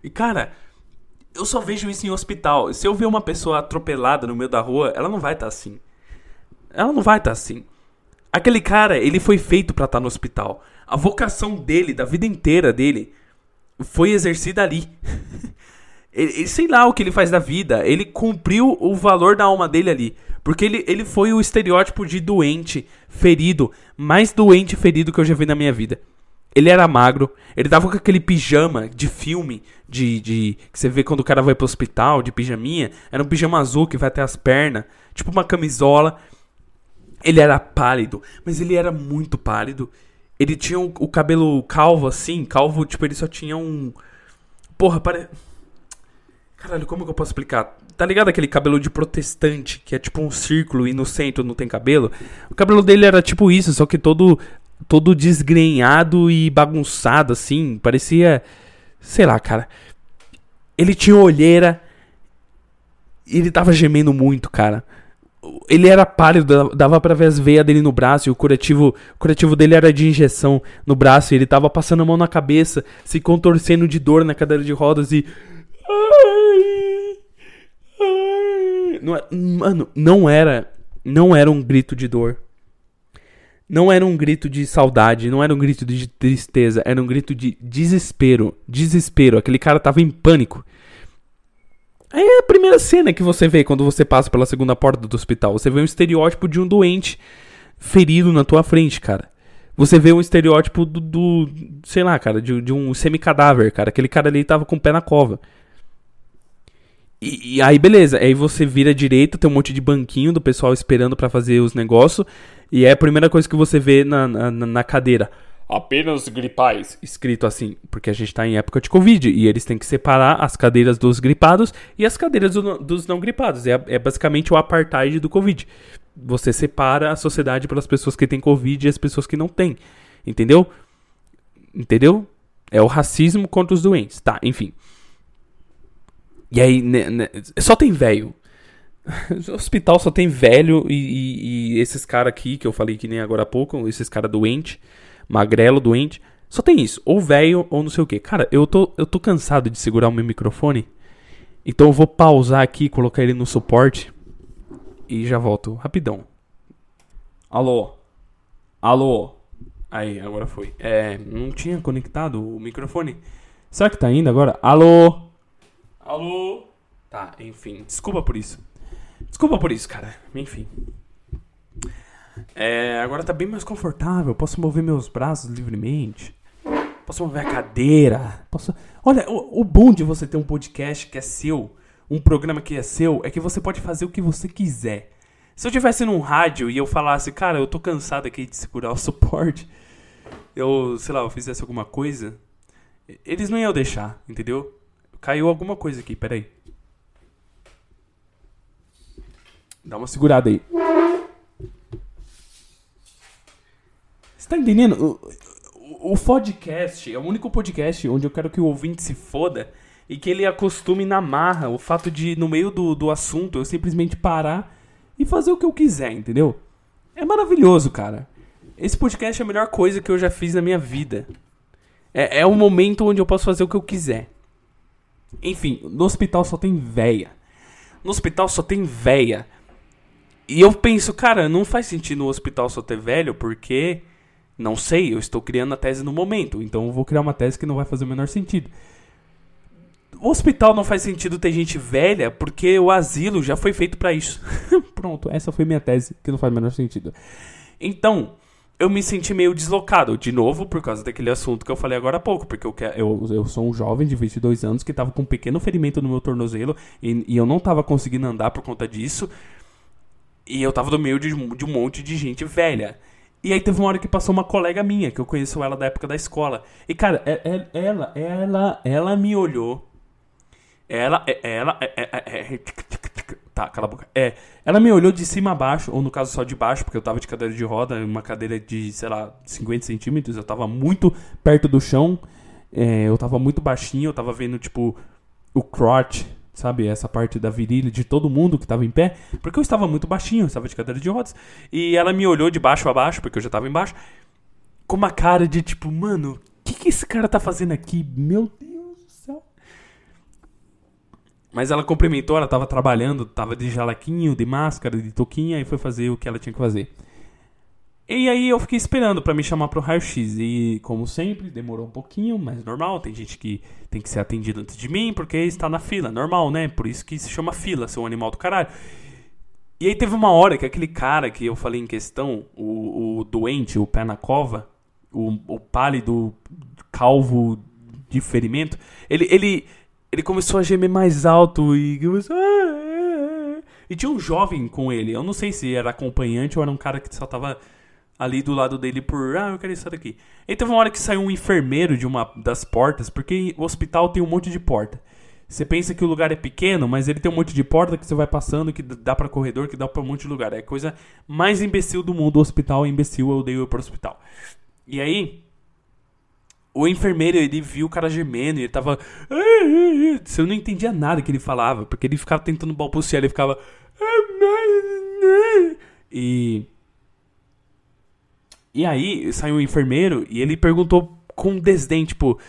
E cara, eu só vejo isso em hospital. Se eu ver uma pessoa atropelada no meio da rua, ela não vai estar tá assim. Ela não vai estar tá assim. Aquele cara, ele foi feito para estar tá no hospital. A vocação dele, da vida inteira dele, foi exercida ali. ele, sei lá o que ele faz da vida. Ele cumpriu o valor da alma dele ali. Porque ele, ele foi o estereótipo de doente, ferido, mais doente e ferido que eu já vi na minha vida. Ele era magro, ele tava com aquele pijama de filme, de, de. que você vê quando o cara vai pro hospital, de pijaminha. Era um pijama azul que vai até as pernas, tipo uma camisola. Ele era pálido, mas ele era muito pálido. Ele tinha o, o cabelo calvo assim, calvo, tipo, ele só tinha um. Porra, pare. Caralho, como que eu posso explicar? Tá ligado aquele cabelo de protestante, que é tipo um círculo e no centro não tem cabelo? O cabelo dele era tipo isso, só que todo todo desgrenhado e bagunçado assim, parecia, sei lá, cara. Ele tinha olheira, ele tava gemendo muito, cara ele era pálido, dava para ver as veias dele no braço e o curativo, o curativo dele era de injeção no braço e ele tava passando a mão na cabeça, se contorcendo de dor na cadeira de rodas e. Não, é, mano, não era, não era um grito de dor. Não era um grito de saudade, não era um grito de tristeza, era um grito de desespero, desespero. Aquele cara tava em pânico. Aí é a primeira cena que você vê quando você passa pela segunda porta do hospital. Você vê um estereótipo de um doente ferido na tua frente, cara. Você vê um estereótipo do, do sei lá, cara, de, de um semi-cadáver, cara. Aquele cara ali tava com o pé na cova. E, e, aí, beleza. Aí você vira à direita, tem um monte de banquinho do pessoal esperando para fazer os negócios. E é a primeira coisa que você vê na, na, na cadeira apenas gripais, escrito assim, porque a gente está em época de Covid e eles têm que separar as cadeiras dos gripados e as cadeiras do, dos não gripados. É, é, basicamente o apartheid do Covid. Você separa a sociedade pelas pessoas que têm Covid e as pessoas que não têm. Entendeu? Entendeu? É o racismo contra os doentes. Tá, enfim. E aí, né, né, só tem velho. O hospital só tem velho e, e, e esses caras aqui que eu falei que nem agora há pouco, esses caras doentes magrelo, doente. Só tem isso, ou velho ou não sei o que. Cara, eu tô, eu tô cansado de segurar o meu microfone. Então eu vou pausar aqui, colocar ele no suporte e já volto rapidão. Alô? Alô? Aí, agora foi. É, não tinha conectado o microfone. Será que tá indo agora? Alô? Alô? Tá, enfim. Desculpa por isso. Desculpa por isso, cara. Enfim. É, agora tá bem mais confortável. Posso mover meus braços livremente. Posso mover a cadeira. Posso... Olha, o, o bom de você ter um podcast que é seu, um programa que é seu, é que você pode fazer o que você quiser. Se eu tivesse num rádio e eu falasse, cara, eu tô cansado aqui de segurar o suporte, eu, sei lá, eu fizesse alguma coisa, eles não iam deixar, entendeu? Caiu alguma coisa aqui, peraí. Dá uma segurada aí. Você tá entendendo? O, o, o podcast é o único podcast onde eu quero que o ouvinte se foda e que ele acostume na marra o fato de, no meio do, do assunto, eu simplesmente parar e fazer o que eu quiser, entendeu? É maravilhoso, cara. Esse podcast é a melhor coisa que eu já fiz na minha vida. É, é um momento onde eu posso fazer o que eu quiser. Enfim, no hospital só tem véia. No hospital só tem véia. E eu penso, cara, não faz sentido no hospital só ter velho, porque. Não sei, eu estou criando a tese no momento. Então eu vou criar uma tese que não vai fazer o menor sentido. O hospital não faz sentido ter gente velha, porque o asilo já foi feito para isso. Pronto, essa foi minha tese, que não faz o menor sentido. Então, eu me senti meio deslocado, de novo, por causa daquele assunto que eu falei agora há pouco, porque eu, eu, eu sou um jovem de 22 anos que estava com um pequeno ferimento no meu tornozelo e, e eu não estava conseguindo andar por conta disso. E eu tava no meio de, de um monte de gente velha. E aí teve uma hora que passou uma colega minha, que eu conheço ela da época da escola. E, cara, é, é, ela, ela, ela me olhou. Ela, é, ela, é, tá, cala a boca. É, ela me olhou de cima a baixo, ou no caso só de baixo, porque eu tava de cadeira de roda, uma cadeira de, sei lá, 50 centímetros, eu tava muito perto do chão, é, eu tava muito baixinho, eu tava vendo, tipo, o crotch sabe? Essa parte da virilha de todo mundo que estava em pé, porque eu estava muito baixinho, eu estava de cadeira de rodas. E ela me olhou de baixo a baixo, porque eu já estava embaixo, com uma cara de tipo, mano, o que, que esse cara tá fazendo aqui? Meu Deus. Mas ela cumprimentou, ela estava trabalhando, estava de jalequinho, de máscara, de touquinha, e foi fazer o que ela tinha que fazer. E aí eu fiquei esperando para me chamar pro raio-x. E, como sempre, demorou um pouquinho, mas normal. Tem gente que tem que ser atendido antes de mim porque está na fila. Normal, né? Por isso que se chama fila, seu animal do caralho. E aí teve uma hora que aquele cara que eu falei em questão, o, o doente, o pé na cova, o, o pálido, calvo de ferimento, ele, ele, ele começou a gemer mais alto e começou... E tinha um jovem com ele. Eu não sei se era acompanhante ou era um cara que só tava ali do lado dele por, ah, eu quero isso daqui. E teve uma hora que saiu um enfermeiro de uma das portas, porque o hospital tem um monte de porta. Você pensa que o lugar é pequeno, mas ele tem um monte de porta que você vai passando, que dá para corredor, que dá para um monte de lugar. É a coisa mais imbecil do mundo. O hospital é imbecil, eu odeio ir pro hospital. E aí, o enfermeiro, ele viu o cara gemendo e ele tava. Você não entendia nada que ele falava, porque ele ficava tentando balbuciar, ele ficava. E e aí saiu um enfermeiro e ele perguntou com desdém, tipo,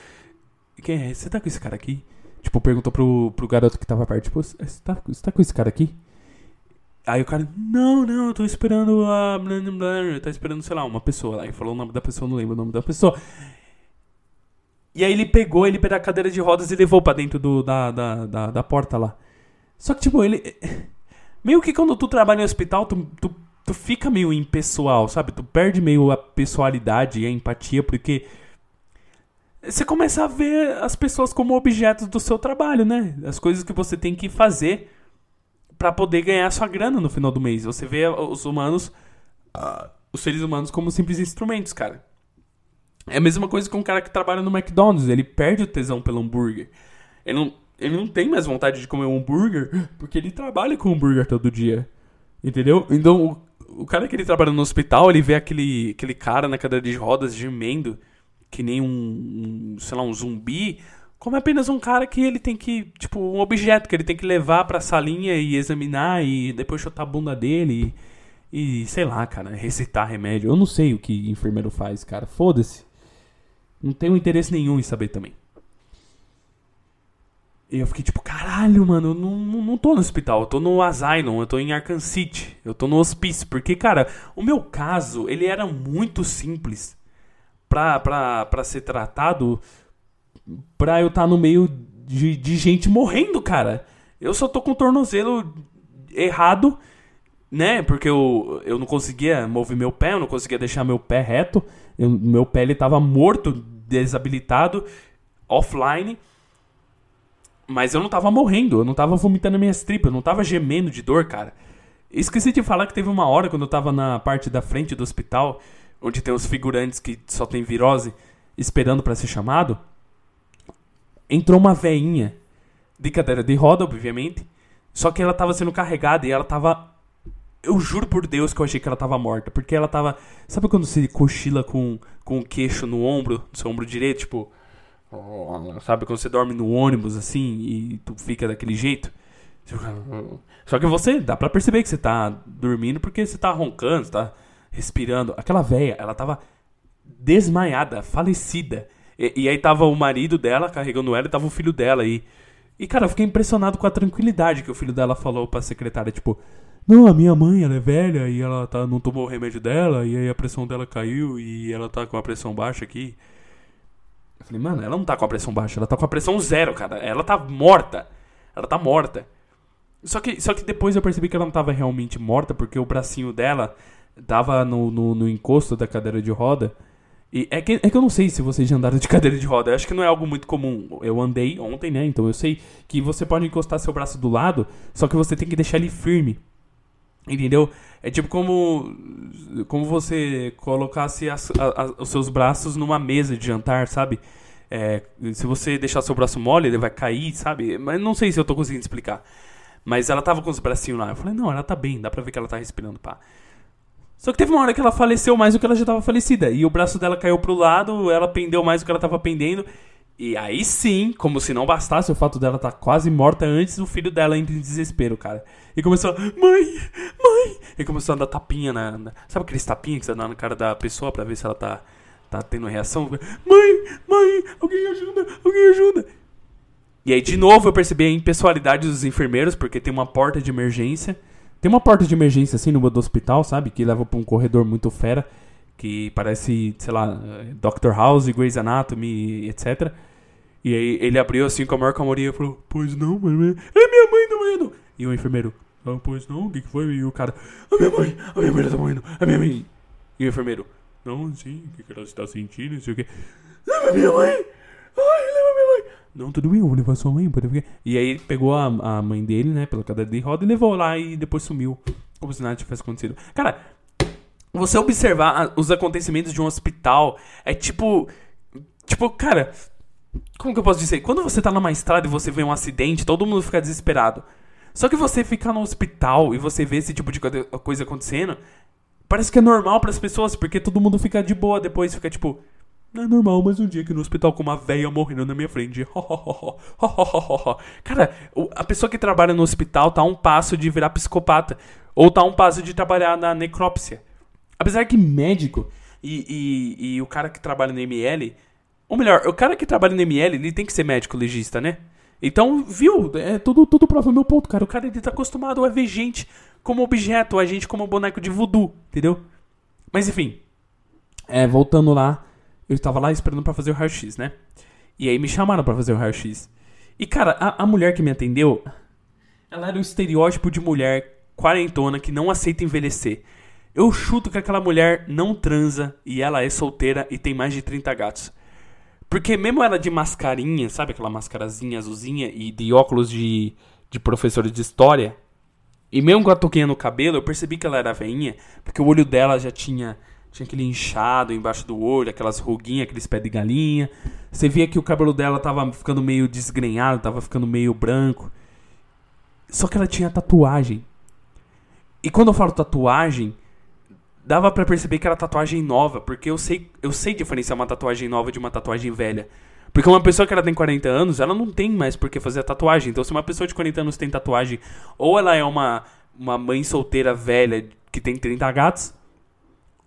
quem é? Você tá com esse cara aqui? Tipo, perguntou pro, pro garoto que tava perto, tipo, você tá, você tá com esse cara aqui? Aí o cara, não, não, eu tô esperando a. Tá esperando, sei lá, uma pessoa. Aí falou o nome da pessoa, não lembro o nome da pessoa. E aí ele pegou ele pela cadeira de rodas e levou para dentro do, da, da, da, da, porta lá. Só que, tipo, ele. Meio que quando tu trabalha em hospital, tu, tu tu fica meio impessoal, sabe? Tu perde meio a pessoalidade e a empatia, porque você começa a ver as pessoas como objetos do seu trabalho, né? As coisas que você tem que fazer para poder ganhar sua grana no final do mês. Você vê os humanos, uh, os seres humanos como simples instrumentos, cara. É a mesma coisa com um cara que trabalha no McDonald's, ele perde o tesão pelo hambúrguer. Ele não, ele não tem mais vontade de comer um hambúrguer porque ele trabalha com hambúrguer todo dia. Entendeu? Então, o cara que ele trabalha no hospital, ele vê aquele, aquele cara na cadeira de rodas gemendo, que nem um, um, sei lá, um zumbi, como apenas um cara que ele tem que, tipo, um objeto que ele tem que levar pra salinha e examinar e depois chutar a bunda dele e, e sei lá, cara, recitar remédio. Eu não sei o que enfermeiro faz, cara. Foda-se. Não tenho interesse nenhum em saber também. E eu fiquei tipo, caralho, mano, eu não, não, tô no hospital, eu tô no Asylum, eu tô em Arkham City, eu tô no hospício. Porque, cara, o meu caso, ele era muito simples pra, pra, pra ser tratado pra eu estar tá no meio de, de gente morrendo, cara. Eu só tô com o tornozelo errado, né? Porque eu, eu não conseguia mover meu pé, eu não conseguia deixar meu pé reto. Eu, meu pé ele tava morto, desabilitado, offline. Mas eu não tava morrendo, eu não tava vomitando minhas tripas, eu não tava gemendo de dor, cara. Esqueci de falar que teve uma hora quando eu tava na parte da frente do hospital, onde tem os figurantes que só tem virose, esperando para ser chamado. Entrou uma veinha de cadeira de roda, obviamente. Só que ela tava sendo carregada e ela tava. Eu juro por Deus que eu achei que ela tava morta. Porque ela tava. Sabe quando você cochila com, com o queixo no ombro, no seu ombro direito? Tipo, Sabe quando você dorme no ônibus assim e tu fica daquele jeito? Só que você, dá pra perceber que você tá dormindo porque você tá roncando, você tá respirando. Aquela velha, ela tava desmaiada, falecida. E, e, aí tava o marido dela carregando ela e tava o filho dela aí. E, cara, eu fiquei impressionado com a tranquilidade que o filho dela falou pra secretária, tipo, não, a minha mãe, ela é velha e ela tá, não tomou o remédio dela, e aí a pressão dela caiu e ela tá com a pressão baixa aqui. Eu falei, mano, ela não tá com a pressão baixa, ela tá com a pressão zero, cara. Ela tá morta. Ela tá morta. Só que, só que depois eu percebi que ela não tava realmente morta, porque o bracinho dela tava no, no, no encosto da cadeira de roda. E é que, é que eu não sei se vocês já andaram de cadeira de roda. Eu acho que não é algo muito comum. Eu andei ontem, né? Então eu sei que você pode encostar seu braço do lado, só que você tem que deixar ele firme. Entendeu? É tipo como como você colocasse as, os seus braços numa mesa de jantar, sabe? É, se você deixar seu braço mole, ele vai cair, sabe? Mas não sei se eu tô conseguindo explicar. Mas ela tava com os bracinhos lá. Eu falei, não, ela tá bem, dá pra ver que ela tá respirando, pá. Só que teve uma hora que ela faleceu mais do que ela já tava falecida. E o braço dela caiu pro lado, ela pendeu mais do que ela tava pendendo. E aí sim, como se não bastasse o fato dela estar tá quase morta antes, o filho dela entra em desespero, cara. E começou, mãe, mãe! E começou a dar tapinha na. na sabe aqueles tapinhas que você dá na cara da pessoa pra ver se ela tá, tá tendo reação? Mãe, mãe, alguém ajuda, alguém ajuda! E aí, de novo, eu percebi a impessoalidade dos enfermeiros, porque tem uma porta de emergência. Tem uma porta de emergência assim no do hospital, sabe? Que leva pra um corredor muito fera que parece, sei lá, Dr. House, Grey's Anatomy, etc. E aí ele abriu assim com a maior calmoria e falou, pois não, mãe, é minha mãe tá morrendo. E o enfermeiro, ah, pois não, o que, que foi? E o cara, a minha mãe, a minha mãe tá morrendo, a minha mãe. E o enfermeiro, não, sim, o que, que ela está sentindo, não sei o que. Leva minha mãe! Ai, leva minha mãe! Não, tudo bem, eu vou levar sua mãe, ver. E aí ele pegou a, a mãe dele, né, pela cadeira de roda e levou lá e depois sumiu. Como se nada tivesse acontecido. Cara, você observar os acontecimentos de um hospital é tipo. Tipo, cara. Como que eu posso dizer? Quando você tá numa estrada e você vê um acidente, todo mundo fica desesperado. Só que você ficar no hospital e você vê esse tipo de coisa acontecendo, parece que é normal para as pessoas, porque todo mundo fica de boa depois, fica tipo, não é normal, mas um dia aqui no hospital com uma velha morrendo na minha frente. Cara, a pessoa que trabalha no hospital tá a um passo de virar psicopata. Ou tá a um passo de trabalhar na necrópsia. Apesar que médico e, e, e, o cara que trabalha no ML. Ou melhor, o cara que trabalha no ML, ele tem que ser médico legista, né? Então, viu? É tudo, tudo prova meu ponto, cara. O cara ele tá acostumado a ver gente como objeto, a gente como boneco de voodoo, entendeu? Mas enfim. É, voltando lá, eu estava lá esperando para fazer o raio-x, né? E aí me chamaram para fazer o raio-x. E cara, a, a mulher que me atendeu, ela era um estereótipo de mulher quarentona que não aceita envelhecer. Eu chuto que aquela mulher não transa e ela é solteira e tem mais de 30 gatos. Porque mesmo ela de mascarinha, sabe aquela mascarazinha azulzinha e de óculos de, de professor de história, e mesmo com a touquinha no cabelo, eu percebi que ela era veinha, porque o olho dela já tinha tinha aquele inchado embaixo do olho, aquelas ruguinhas, aqueles pés de galinha. Você via que o cabelo dela tava ficando meio desgrenhado, tava ficando meio branco. Só que ela tinha tatuagem. E quando eu falo tatuagem, dava para perceber que era tatuagem nova, porque eu sei, eu sei diferenciar uma tatuagem nova de uma tatuagem velha. Porque uma pessoa que ela tem 40 anos, ela não tem mais por que fazer a tatuagem. Então, se uma pessoa de 40 anos tem tatuagem, ou ela é uma, uma mãe solteira velha que tem 30 gatos,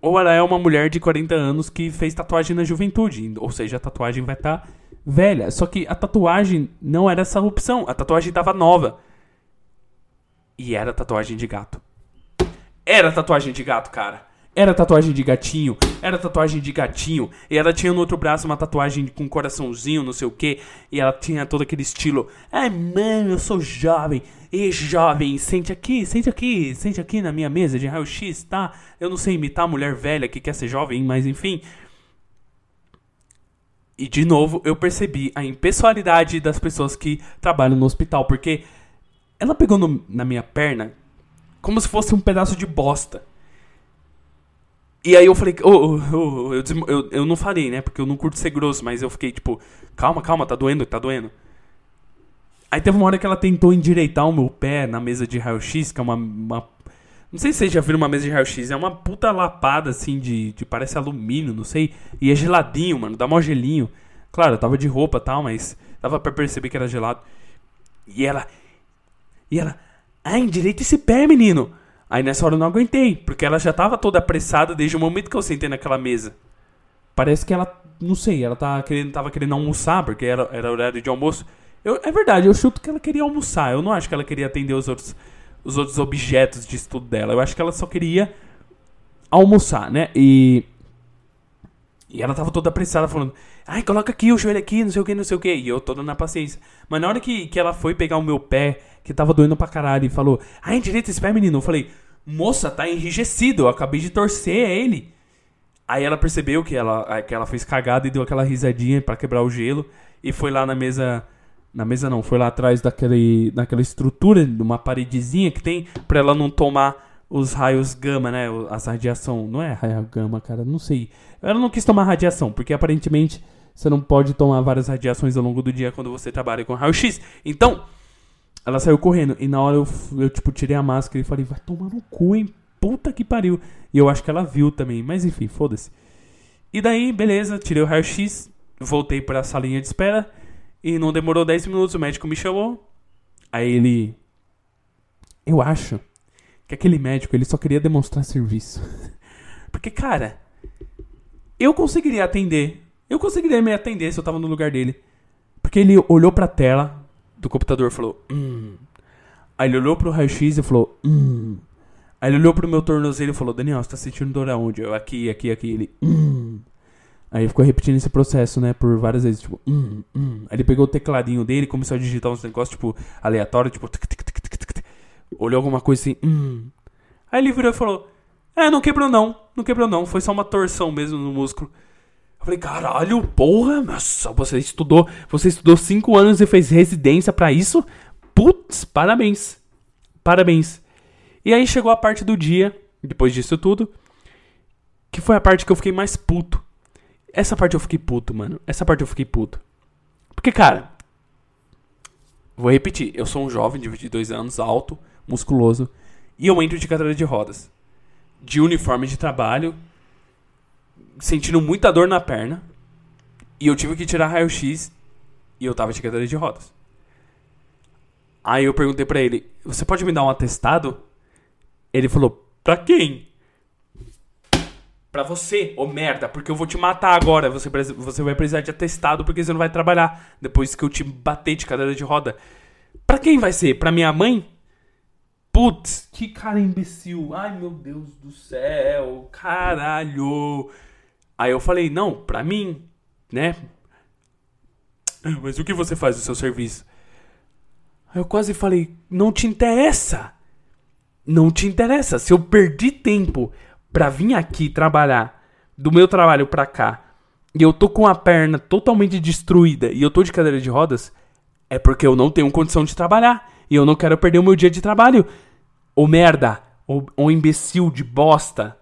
ou ela é uma mulher de 40 anos que fez tatuagem na juventude. Ou seja, a tatuagem vai estar tá velha. Só que a tatuagem não era essa opção. A tatuagem estava nova. E era tatuagem de gato. Era tatuagem de gato, cara. Era tatuagem de gatinho, era tatuagem de gatinho. E ela tinha no outro braço uma tatuagem com um coraçãozinho, não sei o que. E ela tinha todo aquele estilo. Ai, mano, eu sou jovem. E jovem, sente aqui, sente aqui, sente aqui na minha mesa de raio-x, tá? Eu não sei imitar a mulher velha que quer ser jovem, mas enfim. E de novo, eu percebi a impessoalidade das pessoas que trabalham no hospital, porque ela pegou no, na minha perna como se fosse um pedaço de bosta. E aí eu falei, oh, oh, oh, eu, eu, eu não falei, né? Porque eu não curto ser grosso, mas eu fiquei tipo, calma, calma, tá doendo, tá doendo. Aí teve uma hora que ela tentou endireitar o meu pé na mesa de raio-x, que é uma, uma. Não sei se vocês já viram uma mesa de raio-x, é uma puta lapada assim de, de. Parece alumínio, não sei. E é geladinho, mano, dá mó gelinho. Claro, eu tava de roupa e tal, mas dava pra perceber que era gelado. E ela. E ela. Ah, endireita esse pé, menino. Aí nessa hora eu não aguentei, porque ela já tava toda apressada desde o momento que eu sentei naquela mesa. Parece que ela, não sei, ela tava querendo, tava querendo almoçar, porque era, era horário de almoço. Eu, é verdade, eu chuto que ela queria almoçar. Eu não acho que ela queria atender os outros, os outros objetos de estudo dela. Eu acho que ela só queria almoçar, né? E. E ela tava toda apressada, falando: Ai, coloca aqui o joelho aqui, não sei o que, não sei o que. E eu toda na paciência. Mas na hora que, que ela foi pegar o meu pé, que tava doendo pra caralho, e falou: Ai, direita esse pé, menino. Eu falei: Moça, tá enrijecido, eu acabei de torcer ele. Aí ela percebeu que ela, que ela fez cagada e deu aquela risadinha para quebrar o gelo. E foi lá na mesa. Na mesa não, foi lá atrás daquele, daquela estrutura, de uma paredezinha que tem, pra ela não tomar os raios gama, né? As radiação. Não é raio gama, cara, não sei. Ela não quis tomar radiação, porque aparentemente você não pode tomar várias radiações ao longo do dia quando você trabalha com raio-x. Então, ela saiu correndo. E na hora eu, eu, tipo, tirei a máscara e falei, vai tomar no cu, hein? Puta que pariu. E eu acho que ela viu também. Mas enfim, foda-se. E daí, beleza, tirei o raio-x, voltei pra salinha de espera. E não demorou 10 minutos, o médico me chamou. Aí ele. Eu acho que aquele médico ele só queria demonstrar serviço. Porque, cara, eu conseguiria atender. Eu conseguiria me atender se eu tava no lugar dele. Porque ele olhou pra tela do computador e falou: Hum. Aí ele olhou pro raio-x e falou: Hum. Aí ele olhou pro meu tornozelo e falou: Daniel, você tá sentindo dor aonde? Eu, aqui, aqui, aqui. Ele, hum. Aí ficou repetindo esse processo, né, por várias vezes, tipo, hum, hum. Aí ele pegou o tecladinho dele e começou a digitar uns negócios, tipo, aleatório, tipo, tic, tic, tic, tic, tic. olhou alguma coisa assim, hum. Aí ele virou e falou: É, não quebrou não, não quebrou não, foi só uma torção mesmo no músculo. Falei, caralho, porra, nossa, você estudou, você estudou cinco anos e fez residência para isso? Putz, parabéns, parabéns. E aí chegou a parte do dia, depois disso tudo, que foi a parte que eu fiquei mais puto. Essa parte eu fiquei puto, mano. Essa parte eu fiquei puto. Porque, cara, vou repetir, eu sou um jovem de 22 anos, alto, musculoso, e eu entro de cadeira de rodas. De uniforme de trabalho, sentindo muita dor na perna, e eu tive que tirar raio-x, e eu tava de cadeira de rodas. Aí eu perguntei para ele: "Você pode me dar um atestado?" Ele falou: Pra quem? Pra você, ô merda, porque eu vou te matar agora. Você, você vai precisar de atestado porque você não vai trabalhar depois que eu te bater de cadeira de roda. Pra quem vai ser? Pra minha mãe? Putz, que cara imbecil. Ai meu Deus do céu, caralho. Aí eu falei: Não, pra mim, né? Mas o que você faz no seu serviço? Aí eu quase falei: Não te interessa não te interessa. Se eu perdi tempo pra vir aqui trabalhar, do meu trabalho pra cá, e eu tô com a perna totalmente destruída e eu tô de cadeira de rodas, é porque eu não tenho condição de trabalhar. E eu não quero perder o meu dia de trabalho. Ô merda, ô, ô imbecil de bosta.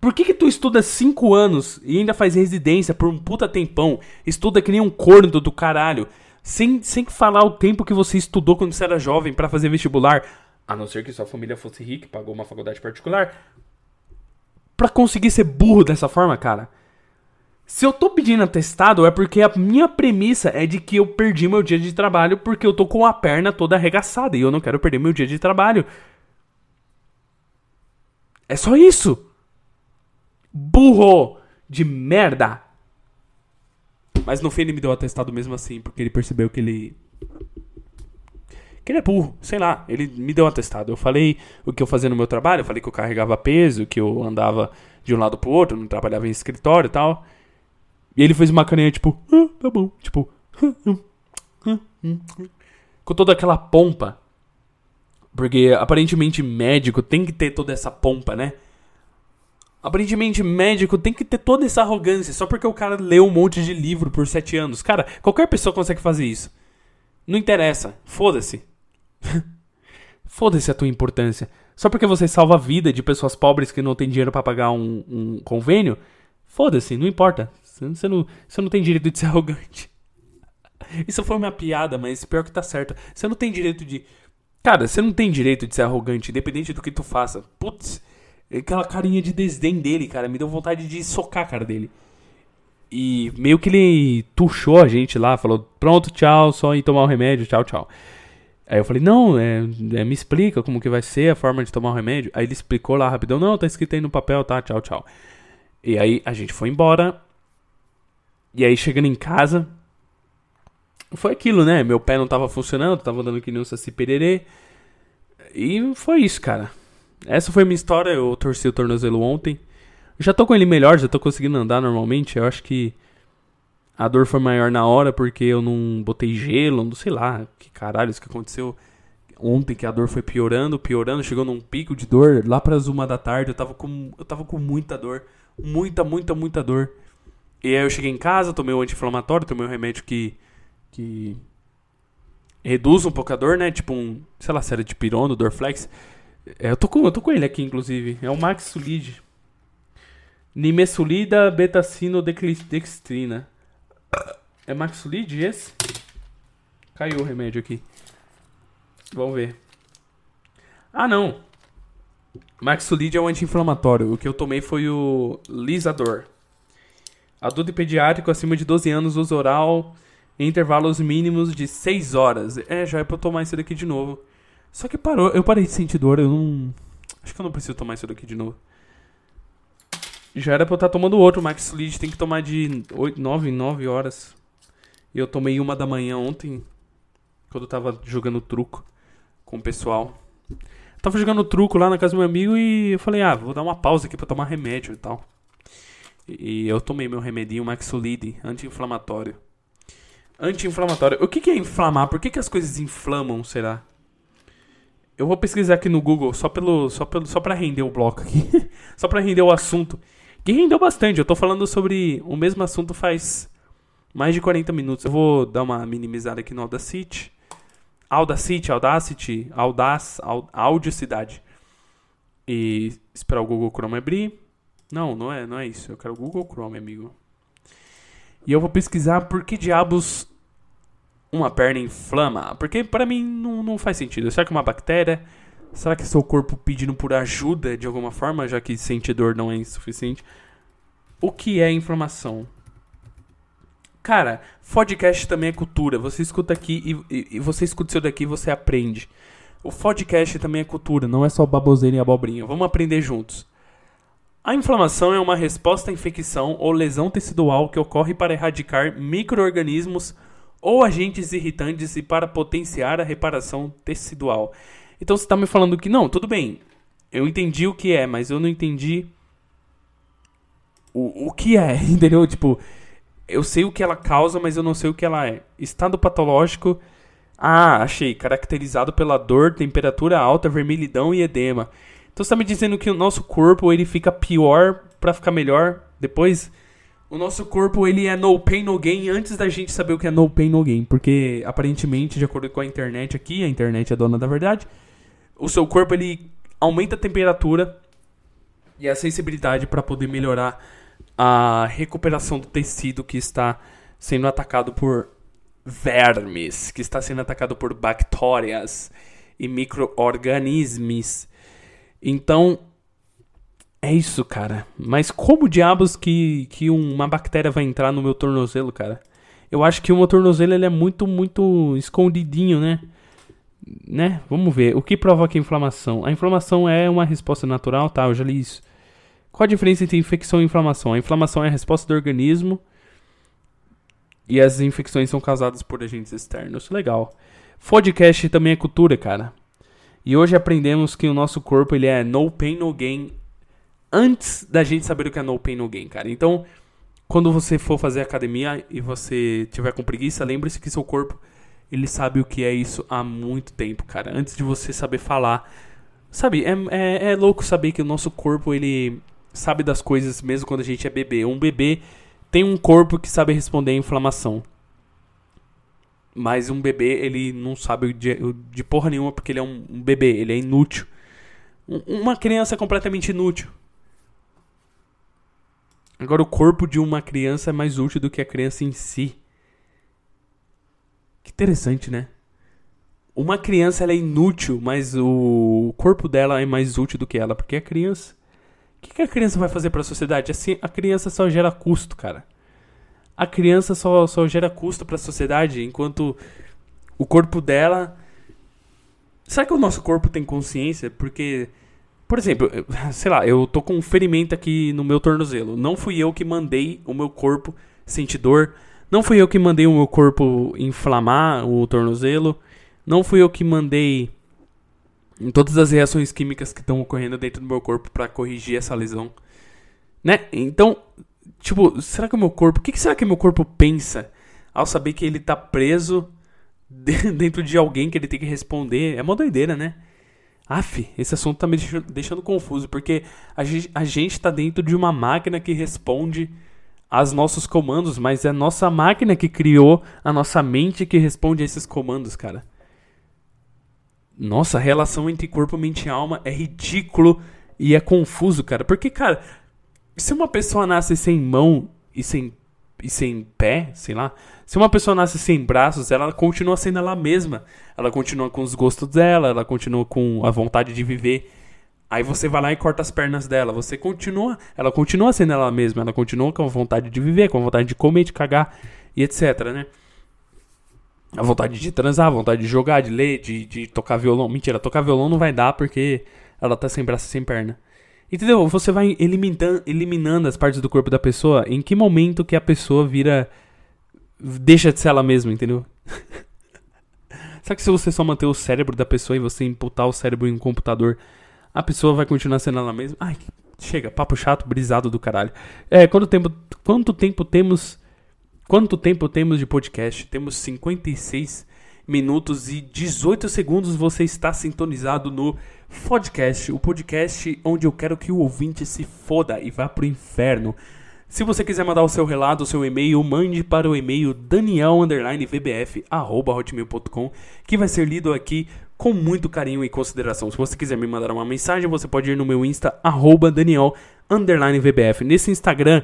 Por que que tu estuda 5 anos e ainda faz residência por um puta tempão? Estuda que nem um corno do caralho. Sem, sem falar o tempo que você estudou quando você era jovem para fazer vestibular. A não ser que sua família fosse rica e pagou uma faculdade particular. Pra conseguir ser burro dessa forma, cara. Se eu tô pedindo atestado, é porque a minha premissa é de que eu perdi meu dia de trabalho porque eu tô com a perna toda arregaçada e eu não quero perder meu dia de trabalho. É só isso. Burro de merda. Mas no fim ele me deu atestado mesmo assim, porque ele percebeu que ele que ele é burro, sei lá, ele me deu atestado. Eu falei o que eu fazia no meu trabalho, eu falei que eu carregava peso, que eu andava de um lado pro outro, não trabalhava em escritório e tal. E ele fez uma carinha tipo, ah, tá bom, tipo, com toda aquela pompa. Porque aparentemente médico tem que ter toda essa pompa, né? Aparentemente médico tem que ter toda essa arrogância só porque o cara leu um monte de livro por sete anos. Cara, qualquer pessoa consegue fazer isso. Não interessa, foda-se. Foda-se a tua importância. Só porque você salva a vida de pessoas pobres que não têm dinheiro para pagar um, um convênio, foda-se, não importa. Você não, você não tem direito de ser arrogante. Isso foi uma piada, mas pior que tá certo. Você não tem direito de. Cara, você não tem direito de ser arrogante, independente do que tu faça. Putz, aquela carinha de desdém dele, cara, me deu vontade de socar a cara dele. E meio que ele tuchou a gente lá, falou: pronto, tchau, só ir tomar o remédio, tchau, tchau. Aí eu falei, não, é, é, me explica como que vai ser a forma de tomar o remédio. Aí ele explicou lá rapidão, não, tá escrito aí no papel, tá, tchau, tchau. E aí a gente foi embora. E aí chegando em casa, foi aquilo, né? Meu pé não tava funcionando, tava dando que nem um saci pererê. E foi isso, cara. Essa foi minha história. Eu torci o tornozelo ontem. já tô com ele melhor, já tô conseguindo andar normalmente. Eu acho que a dor foi maior na hora porque eu não botei gelo, não sei lá, que caralho isso que aconteceu ontem que a dor foi piorando, piorando, chegou num pico de dor lá para as uma da tarde, eu tava com eu tava com muita dor, muita, muita, muita dor. E aí eu cheguei em casa, tomei o um anti-inflamatório, tomei um remédio que que reduz um pouco a dor, né? Tipo um, sei lá, série de pirono, Dorflex. É, eu tô com, eu tô com ele aqui inclusive, é o Maxulid. Nimesulida betacino-dextrina. É Maxulid esse? Caiu o remédio aqui. Vamos ver. Ah, não. Maxulid é um anti-inflamatório. O que eu tomei foi o Lisador. Adulto e pediátrico acima de 12 anos usa oral em intervalos mínimos de 6 horas. É, já é pra eu tomar isso daqui de novo. Só que parou. Eu parei de sentir dor. Eu não. Acho que eu não preciso tomar isso daqui de novo. Já era pra eu estar tomando outro. O Maxulid tem que tomar de 8, 9 em 9 horas. E eu tomei uma da manhã ontem. Quando eu tava jogando truco com o pessoal. tava jogando truco lá na casa do meu amigo e eu falei, ah, vou dar uma pausa aqui pra tomar remédio e tal. E eu tomei meu remedinho Maxolid, anti-inflamatório. Anti-inflamatório. O que, que é inflamar? Por que, que as coisas inflamam, será? Eu vou pesquisar aqui no Google só pelo só pelo só para render o bloco aqui, só para render o assunto. Que rendeu bastante. Eu tô falando sobre o mesmo assunto faz mais de 40 minutos. Eu vou dar uma minimizada aqui no Audacity. Audacity, Audacity, Audaz, Audicidade. E esperar o Google Chrome abrir. Não, não é, não é isso. Eu quero o Google Chrome, amigo. E eu vou pesquisar por que diabos uma perna inflama. Porque para mim não, não faz sentido. Será que é uma bactéria? Será que é seu corpo pedindo por ajuda de alguma forma, já que sentir dor não é insuficiente? O que é inflamação? Cara, podcast também é cultura. Você escuta aqui e, e, e você escuta isso daqui e você aprende. O podcast também é cultura, não é só baboseira e abobrinha. Vamos aprender juntos. A inflamação é uma resposta à infecção ou lesão tecidual que ocorre para erradicar microorganismos ou agentes irritantes e para potenciar a reparação tecidual. Então você está me falando que não, tudo bem, eu entendi o que é, mas eu não entendi o, o que é, entendeu? Tipo, eu sei o que ela causa, mas eu não sei o que ela é. Estado patológico. Ah, achei. Caracterizado pela dor, temperatura alta, vermelhidão e edema. Então você tá me dizendo que o nosso corpo ele fica pior para ficar melhor depois? O nosso corpo ele é no pain no gain antes da gente saber o que é no pain no gain, porque aparentemente, de acordo com a internet aqui, a internet é dona da verdade, o seu corpo ele aumenta a temperatura e a sensibilidade para poder melhorar a recuperação do tecido que está sendo atacado por vermes, que está sendo atacado por bactérias e micro-organismos. Então, é isso, cara. Mas como diabos que, que uma bactéria vai entrar no meu tornozelo, cara? Eu acho que o meu tornozelo ele é muito, muito escondidinho, né? Né? Vamos ver. O que provoca a inflamação? A inflamação é uma resposta natural, tá? Eu já li isso. Qual a diferença entre infecção e inflamação? A inflamação é a resposta do organismo e as infecções são causadas por agentes externos. Legal. Podcast também é cultura, cara. E hoje aprendemos que o nosso corpo ele é no pain no gain antes da gente saber o que é no pain no gain, cara. Então, quando você for fazer academia e você tiver com preguiça, lembre-se que seu corpo ele sabe o que é isso há muito tempo, cara. Antes de você saber falar, sabe? É, é, é louco saber que o nosso corpo ele sabe das coisas mesmo quando a gente é bebê. Um bebê tem um corpo que sabe responder à inflamação. Mas um bebê, ele não sabe de, de porra nenhuma porque ele é um, um bebê, ele é inútil. Um, uma criança é completamente inútil. Agora, o corpo de uma criança é mais útil do que a criança em si. Que interessante, né? Uma criança ela é inútil, mas o corpo dela é mais útil do que ela, porque a criança o que, que a criança vai fazer para a sociedade? Assim, a criança só gera custo, cara. A criança só, só gera custo para a sociedade, enquanto o corpo dela. Será que o nosso corpo tem consciência? Porque, por exemplo, sei lá, eu tô com um ferimento aqui no meu tornozelo. Não fui eu que mandei o meu corpo sentir dor. Não fui eu que mandei o meu corpo inflamar o tornozelo. Não fui eu que mandei todas as reações químicas que estão ocorrendo dentro do meu corpo para corrigir essa lesão. Né? Então, tipo, será que o meu corpo, o que, que será que meu corpo pensa ao saber que ele tá preso dentro de alguém que ele tem que responder? É uma doideira, né? Aff, esse assunto tá me deixando confuso, porque a gente, a gente tá dentro de uma máquina que responde aos nossos comandos, mas é a nossa máquina que criou a nossa mente que responde a esses comandos, cara. Nossa, a relação entre corpo, mente e alma é ridículo e é confuso, cara. Porque, cara, se uma pessoa nasce sem mão e sem, e sem pé, sei lá, se uma pessoa nasce sem braços, ela continua sendo ela mesma. Ela continua com os gostos dela, ela continua com a vontade de viver. Aí você vai lá e corta as pernas dela. Você continua, ela continua sendo ela mesma, ela continua com a vontade de viver, com a vontade de comer, de cagar e etc, né? A vontade de transar, a vontade de jogar, de ler, de, de tocar violão. Mentira, tocar violão não vai dar porque ela tá sem braço e sem perna. Entendeu? Você vai eliminando, eliminando as partes do corpo da pessoa. Em que momento que a pessoa vira. Deixa de ser ela mesma, entendeu? Sabe que se você só manter o cérebro da pessoa e você imputar o cérebro em um computador, a pessoa vai continuar sendo ela mesma? Ai, chega, papo chato, brisado do caralho. É, quanto tempo, quanto tempo temos Quanto tempo temos de podcast? Temos 56 minutos e 18 segundos. Você está sintonizado no podcast, o podcast onde eu quero que o ouvinte se foda e vá pro inferno. Se você quiser mandar o seu relato, o seu e-mail, mande para o e-mail daniel_vbf@hotmail.com, que vai ser lido aqui com muito carinho e consideração. Se você quiser me mandar uma mensagem, você pode ir no meu Insta @daniel_vbf. Nesse Instagram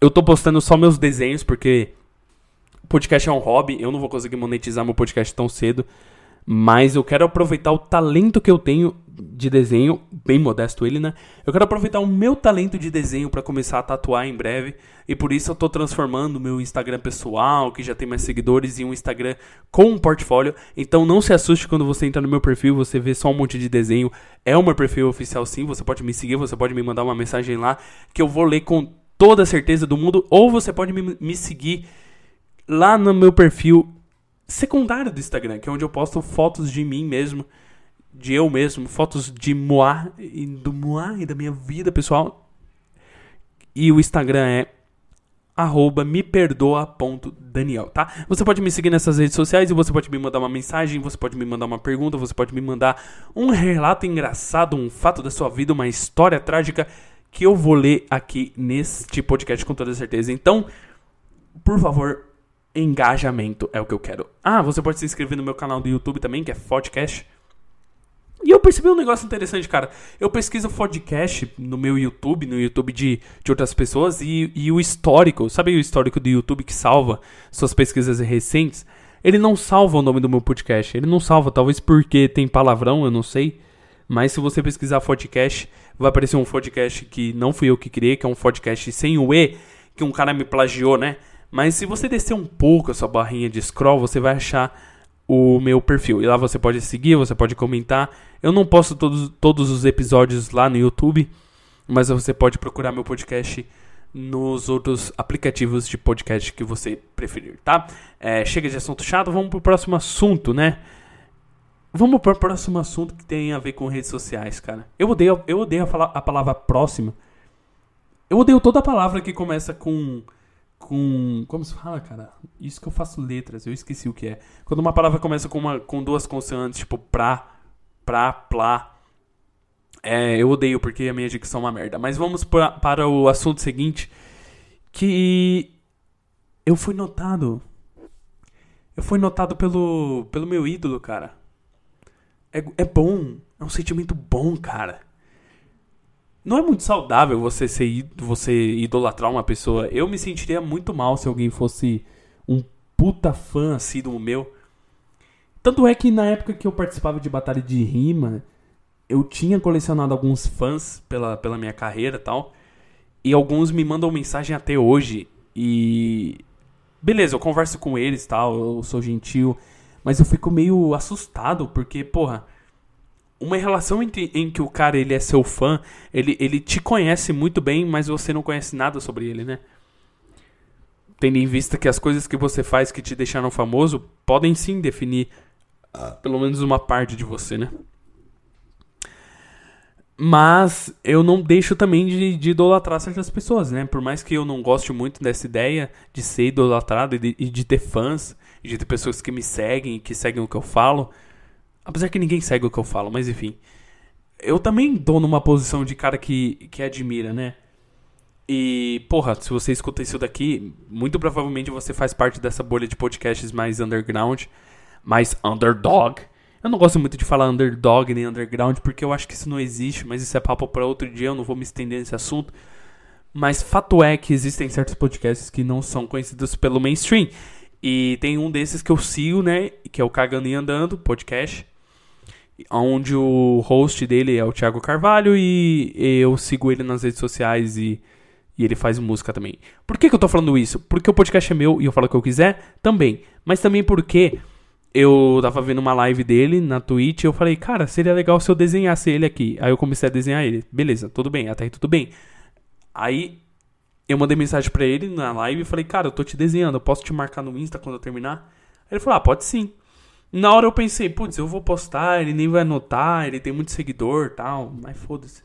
eu tô postando só meus desenhos, porque podcast é um hobby, eu não vou conseguir monetizar meu podcast tão cedo. Mas eu quero aproveitar o talento que eu tenho de desenho, bem modesto ele, né? Eu quero aproveitar o meu talento de desenho para começar a tatuar em breve. E por isso eu tô transformando o meu Instagram pessoal, que já tem mais seguidores, em um Instagram com um portfólio. Então não se assuste quando você entra no meu perfil, você vê só um monte de desenho. É o meu perfil oficial sim, você pode me seguir, você pode me mandar uma mensagem lá que eu vou ler com toda a certeza do mundo, ou você pode me, me seguir lá no meu perfil secundário do Instagram, que é onde eu posto fotos de mim mesmo, de eu mesmo, fotos de Moá, e do Moá e da minha vida pessoal. E o Instagram é arroba tá? Você pode me seguir nessas redes sociais e você pode me mandar uma mensagem, você pode me mandar uma pergunta, você pode me mandar um relato engraçado, um fato da sua vida, uma história trágica que eu vou ler aqui neste podcast com toda certeza. Então, por favor, engajamento é o que eu quero. Ah, você pode se inscrever no meu canal do YouTube também, que é Podcast. E eu percebi um negócio interessante, cara. Eu pesquiso podcast no meu YouTube, no YouTube de, de outras pessoas, e, e o histórico, sabe o histórico do YouTube que salva suas pesquisas recentes? Ele não salva o nome do meu podcast. Ele não salva, talvez porque tem palavrão, eu não sei. Mas se você pesquisar podcast, vai aparecer um podcast que não fui eu que criei, que é um podcast sem o E, que um cara me plagiou, né? Mas se você descer um pouco a sua barrinha de scroll, você vai achar o meu perfil. E lá você pode seguir, você pode comentar. Eu não posto todos, todos os episódios lá no YouTube, mas você pode procurar meu podcast nos outros aplicativos de podcast que você preferir, tá? É, chega de assunto chato, vamos pro próximo assunto, né? Vamos para o próximo assunto que tem a ver com redes sociais, cara. Eu odeio, eu odeio a, a palavra próximo. Eu odeio toda a palavra que começa com. Com. Como se fala, cara? Isso que eu faço letras, eu esqueci o que é. Quando uma palavra começa com, uma, com duas consoantes, tipo pra, pra, plá. É, eu odeio porque a minha dicção é uma merda. Mas vamos pra, para o assunto seguinte. Que. Eu fui notado. Eu fui notado pelo, pelo meu ídolo, cara. É, é bom. É um sentimento bom, cara. Não é muito saudável você ser você idolatrar uma pessoa. Eu me sentiria muito mal se alguém fosse um puta fã assim do meu. Tanto é que na época que eu participava de batalha de rima, eu tinha colecionado alguns fãs pela, pela minha carreira e tal. E alguns me mandam mensagem até hoje. E. Beleza, eu converso com eles tal, eu sou gentil. Mas eu fico meio assustado, porque, porra, uma relação em, em que o cara ele é seu fã, ele, ele te conhece muito bem, mas você não conhece nada sobre ele, né? tendo em vista que as coisas que você faz que te deixaram famoso podem sim definir uh, pelo menos uma parte de você, né? Mas eu não deixo também de, de, idolatrar certas pessoas, né? Por mais que eu não goste muito dessa ideia de ser idolatrado e de, e de ter fãs, e de ter pessoas que me seguem, que seguem o que eu falo. Apesar que ninguém segue o que eu falo, mas enfim. Eu também tô numa posição de cara que, que admira, né? E, porra, se você escuta isso daqui, muito provavelmente você faz parte dessa bolha de podcasts mais underground, mais underdog eu não gosto muito de falar underdog nem underground, porque eu acho que isso não existe, mas isso é papo para outro dia, eu não vou me estender nesse assunto. Mas fato é que existem certos podcasts que não são conhecidos pelo mainstream. E tem um desses que eu sigo, né? Que é o Cagando e Andando, podcast. Onde o host dele é o Thiago Carvalho e eu sigo ele nas redes sociais e, e ele faz música também. Por que, que eu tô falando isso? Porque o podcast é meu e eu falo o que eu quiser? Também. Mas também porque eu tava vendo uma live dele na Twitch e eu falei, cara, seria legal se eu desenhasse ele aqui. Aí eu comecei a desenhar ele. Beleza, tudo bem, até aí tudo bem. Aí eu mandei mensagem pra ele na live e falei, cara, eu tô te desenhando, eu posso te marcar no Insta quando eu terminar? Ele falou, ah, pode sim. Na hora eu pensei, putz, eu vou postar, ele nem vai notar, ele tem muito seguidor tal, mas foda-se.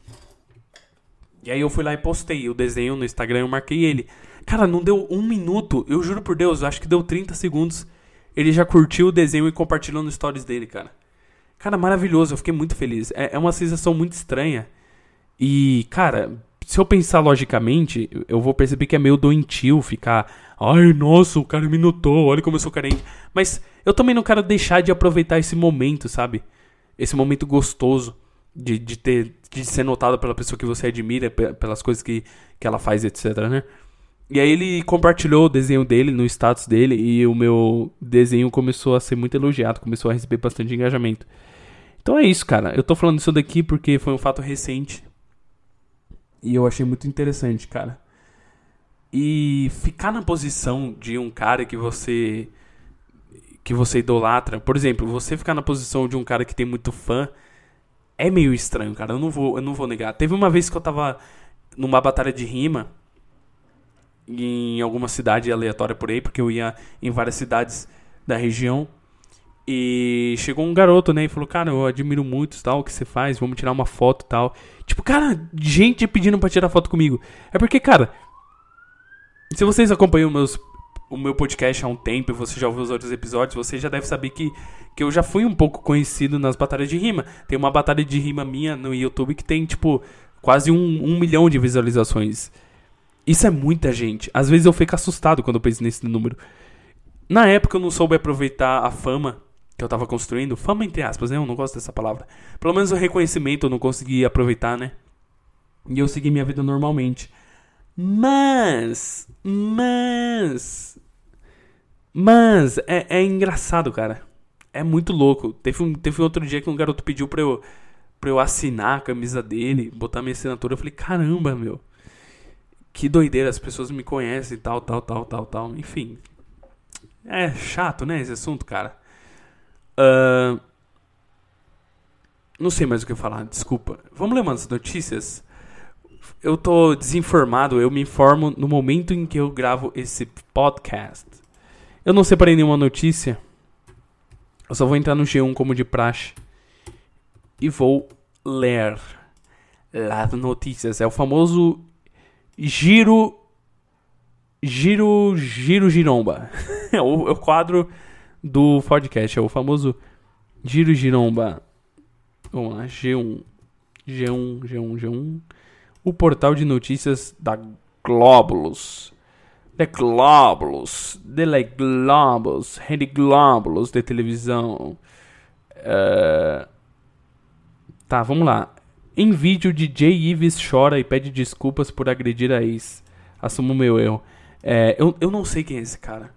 E aí eu fui lá e postei o desenho no Instagram eu marquei ele. Cara, não deu um minuto, eu juro por Deus, acho que deu 30 segundos ele já curtiu o desenho e compartilhou nos stories dele, cara. Cara, maravilhoso, eu fiquei muito feliz. É, é uma sensação muito estranha. E, cara, se eu pensar logicamente, eu vou perceber que é meio doentio ficar. Ai, nossa, o cara me notou, olha como eu sou carente. Mas eu também não quero deixar de aproveitar esse momento, sabe? Esse momento gostoso de, de ter de ser notado pela pessoa que você admira, pelas coisas que, que ela faz, etc, né? E aí ele compartilhou o desenho dele no status dele e o meu desenho começou a ser muito elogiado, começou a receber bastante engajamento. Então é isso, cara. Eu tô falando isso daqui porque foi um fato recente. E eu achei muito interessante, cara. E ficar na posição de um cara que você que você idolatra, por exemplo, você ficar na posição de um cara que tem muito fã é meio estranho, cara. Eu não vou, eu não vou negar. Teve uma vez que eu tava numa batalha de rima em alguma cidade aleatória por aí, porque eu ia em várias cidades da região. E chegou um garoto, né, e falou: "Cara, eu admiro muito tal o que você faz, vamos tirar uma foto, tal". Tipo, cara, gente pedindo para tirar foto comigo. É porque, cara, se vocês acompanham meus o meu podcast há um tempo e você já ouviu os outros episódios, você já deve saber que, que eu já fui um pouco conhecido nas batalhas de rima. Tem uma batalha de rima minha no YouTube que tem, tipo, quase um, um milhão de visualizações. Isso é muita gente. Às vezes eu fico assustado quando eu penso nesse número. Na época eu não soube aproveitar a fama que eu tava construindo. Fama entre aspas, né? Eu não gosto dessa palavra. Pelo menos o reconhecimento eu não consegui aproveitar, né? E eu segui minha vida normalmente. Mas. Mas. Mas. É, é engraçado, cara. É muito louco. Teve um, teve outro dia que um garoto pediu pra eu, pra eu assinar a camisa dele, botar minha assinatura. Eu falei, caramba, meu que doideira, as pessoas me conhecem, tal, tal, tal, tal, tal. Enfim. É chato, né, esse assunto, cara. Uh, não sei mais o que falar, desculpa. Vamos ler umas notícias? Eu tô desinformado, eu me informo no momento em que eu gravo esse podcast. Eu não separei nenhuma notícia. Eu só vou entrar no G1 como de praxe. E vou ler as notícias. É o famoso Giro. Giro. Giro Giromba. é, o, é o quadro do podcast. É o famoso Giro Giromba. Vamos lá, G1. G1, G1, G1. O portal de notícias da Glóbulos. The Glóbulos. The Globus. Rede Glóbulos de televisão. Uh... Tá, vamos lá. Em vídeo, DJ Ives chora e pede desculpas por agredir a ex. Assumo meu erro. É, eu, eu não sei quem é esse cara.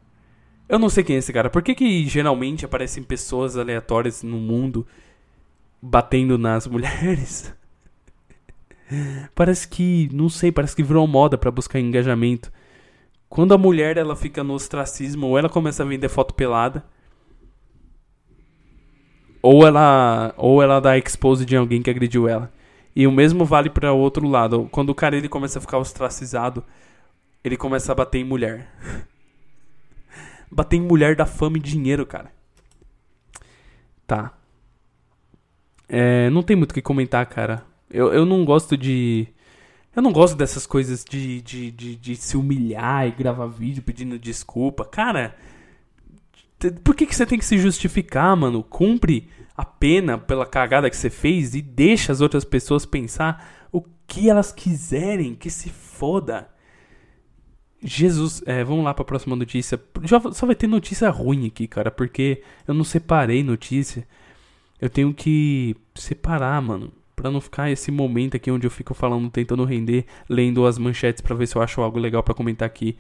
Eu não sei quem é esse cara. Por que, que geralmente aparecem pessoas aleatórias no mundo batendo nas mulheres? Parece que, não sei, parece que virou moda para buscar engajamento. Quando a mulher ela fica no ostracismo ou ela começa a vender foto pelada, ou ela ou ela dá expose de alguém que agrediu ela. E o mesmo vale para o outro lado. Quando o cara ele começa a ficar ostracizado, ele começa a bater em mulher. bater em mulher da fama e dinheiro, cara. Tá. É, não tem muito o que comentar, cara. Eu, eu não gosto de. Eu não gosto dessas coisas de, de, de, de se humilhar e gravar vídeo pedindo desculpa. Cara, por que, que você tem que se justificar, mano? Cumpre a pena pela cagada que você fez e deixa as outras pessoas pensar o que elas quiserem, que se foda. Jesus, é, vamos lá para a próxima notícia. Já, só vai ter notícia ruim aqui, cara, porque eu não separei notícia. Eu tenho que separar, mano, para não ficar esse momento aqui onde eu fico falando, tentando render, lendo as manchetes para ver se eu acho algo legal para comentar aqui.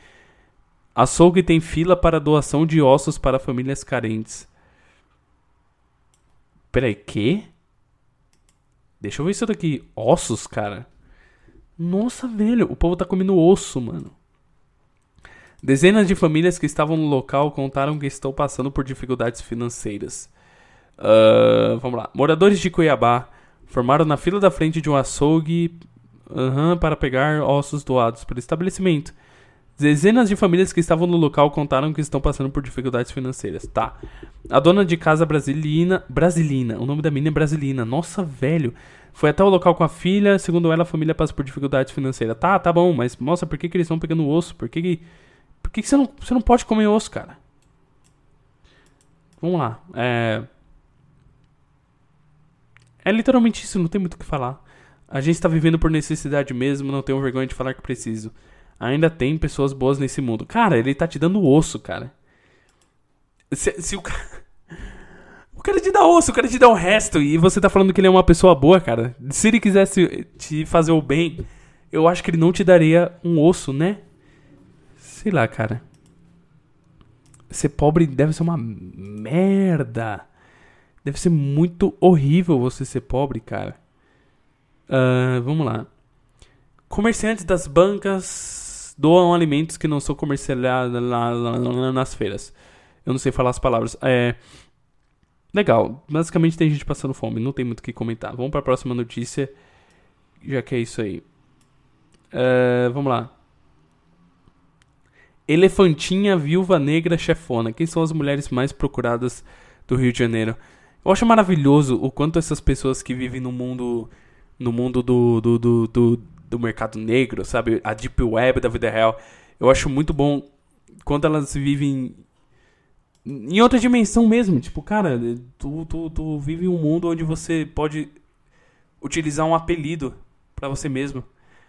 Açougue tem fila para doação de ossos para famílias carentes. Peraí, que? Deixa eu ver isso daqui. Ossos, cara. Nossa, velho, o povo tá comendo osso, mano. Dezenas de famílias que estavam no local contaram que estão passando por dificuldades financeiras. Uh, vamos lá. Moradores de Cuiabá formaram na fila da frente de um açougue uh, para pegar ossos doados pelo estabelecimento. Dezenas de famílias que estavam no local contaram que estão passando por dificuldades financeiras. Tá. A dona de casa brasilina. Brasilina. O nome da menina é Brasilina. Nossa, velho. Foi até o local com a filha. Segundo ela, a família passa por dificuldades financeiras. Tá, tá bom, mas mostra por que, que eles estão pegando osso? Por que, que por que, que você, não, você não pode comer osso, cara? Vamos lá. É... é literalmente isso, não tem muito o que falar. A gente está vivendo por necessidade mesmo, não tenho vergonha de falar que preciso. Ainda tem pessoas boas nesse mundo. Cara, ele tá te dando osso, cara. Se, se o cara. O cara te dá osso, o cara te dá o resto. E você tá falando que ele é uma pessoa boa, cara. Se ele quisesse te fazer o bem, eu acho que ele não te daria um osso, né? Sei lá, cara. Ser pobre deve ser uma merda. Deve ser muito horrível você ser pobre, cara. Uh, vamos lá. Comerciantes das bancas doam alimentos que não são comercializados nas feiras. Eu não sei falar as palavras. É. Legal. Basicamente tem gente passando fome. Não tem muito o que comentar. Vamos para a próxima notícia. Já que é isso aí. Uh, vamos lá. Elefantinha, Viúva Negra, Chefona. Quem são as mulheres mais procuradas do Rio de Janeiro? Eu acho maravilhoso o quanto essas pessoas que vivem no mundo no mundo do, do, do, do, do mercado negro, sabe? A deep web da vida real. Eu acho muito bom quando elas vivem em outra dimensão mesmo. Tipo, cara, tu, tu, tu vive um mundo onde você pode utilizar um apelido para você mesmo.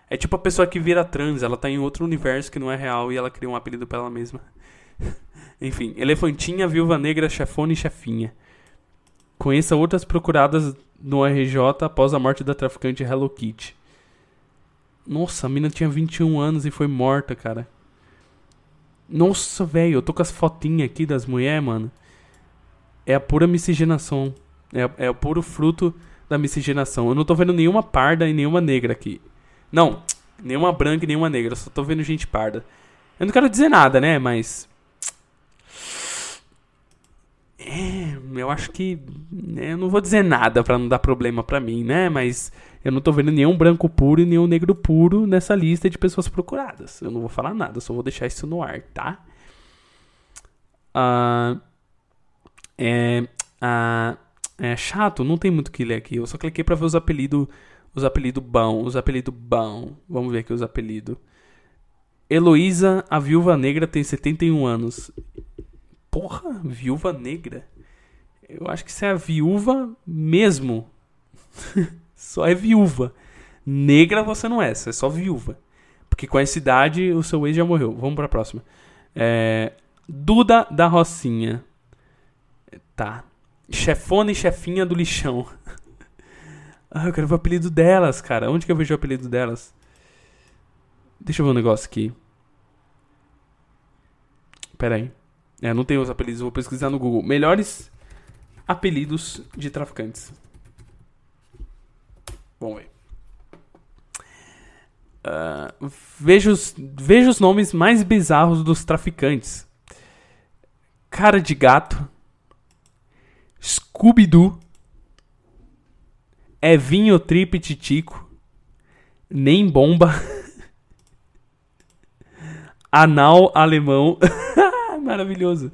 É tipo a pessoa que vira trans, ela tá em outro universo que não é real e ela cria um apelido pra ela mesma. Enfim, Elefantinha, Viúva Negra, Chefona e Chefinha. Conheça outras procuradas no RJ após a morte da traficante Hello Kitty. Nossa, a mina tinha 21 anos e foi morta, cara. Nossa, velho, eu tô com as fotinhas aqui das mulheres, mano. É a pura miscigenação. É, é o puro fruto da miscigenação. Eu não tô vendo nenhuma parda e nenhuma negra aqui. Não, nenhuma branca e nenhuma negra, só tô vendo gente parda. Eu não quero dizer nada, né, mas. É, eu acho que. Né, eu não vou dizer nada para não dar problema para mim, né? Mas eu não tô vendo nenhum branco puro e nenhum negro puro nessa lista de pessoas procuradas. Eu não vou falar nada, só vou deixar isso no ar, tá? Ah, é, ah, é chato, não tem muito o que ler aqui. Eu só cliquei para ver os apelidos os apelidos bom, os apelidos bom. Vamos ver aqui os apelidos. Heloísa, a viúva negra, tem 71 anos. Porra, viúva negra? Eu acho que isso é viúva mesmo. só é viúva. Negra você não é, você é só viúva. Porque com essa idade o seu ex já morreu. Vamos pra próxima. É, Duda da Rocinha. Tá. Chefona e chefinha do lixão. Ah, eu quero ver o apelido delas, cara. Onde que eu vejo o apelido delas? Deixa eu ver um negócio aqui. Pera aí. É, não tem os apelidos, vou pesquisar no Google. Melhores apelidos de traficantes. Vamos ver. Uh, veja, os, veja os nomes mais bizarros dos traficantes: Cara de Gato, Scooby-Doo, é vinho trip titico, nem bomba, anal alemão. Maravilhoso.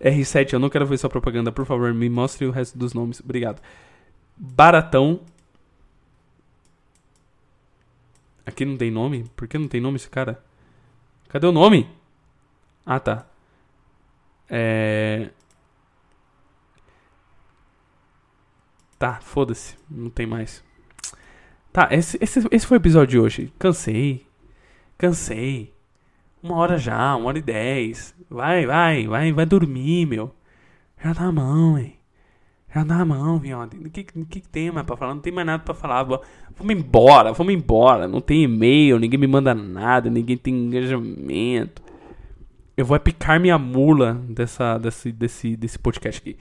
R7, eu não quero ver sua propaganda, por favor, me mostre o resto dos nomes. Obrigado. Baratão. Aqui não tem nome? Por que não tem nome esse cara? Cadê o nome? Ah, tá. É. Tá, foda-se. Não tem mais. Tá, esse, esse, esse foi o episódio de hoje. Cansei. Cansei. Uma hora já, uma hora e dez. Vai, vai, vai, vai dormir, meu. Já dá a mão, hein. Já dá a mão, vinhote. O que, que, tem mais pra falar? Não tem mais nada pra falar. Vamos embora, vamos embora. Não tem e-mail, ninguém me manda nada, ninguém tem engajamento. Eu vou picar minha mula dessa, desse, desse, desse podcast aqui.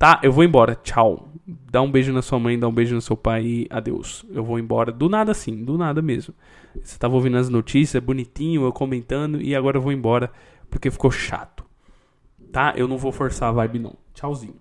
Tá, eu vou embora. Tchau. Dá um beijo na sua mãe, dá um beijo no seu pai e adeus. Eu vou embora. Do nada assim, do nada mesmo. Você tava ouvindo as notícias, bonitinho, eu comentando, e agora eu vou embora porque ficou chato. Tá? Eu não vou forçar a vibe, não. Tchauzinho.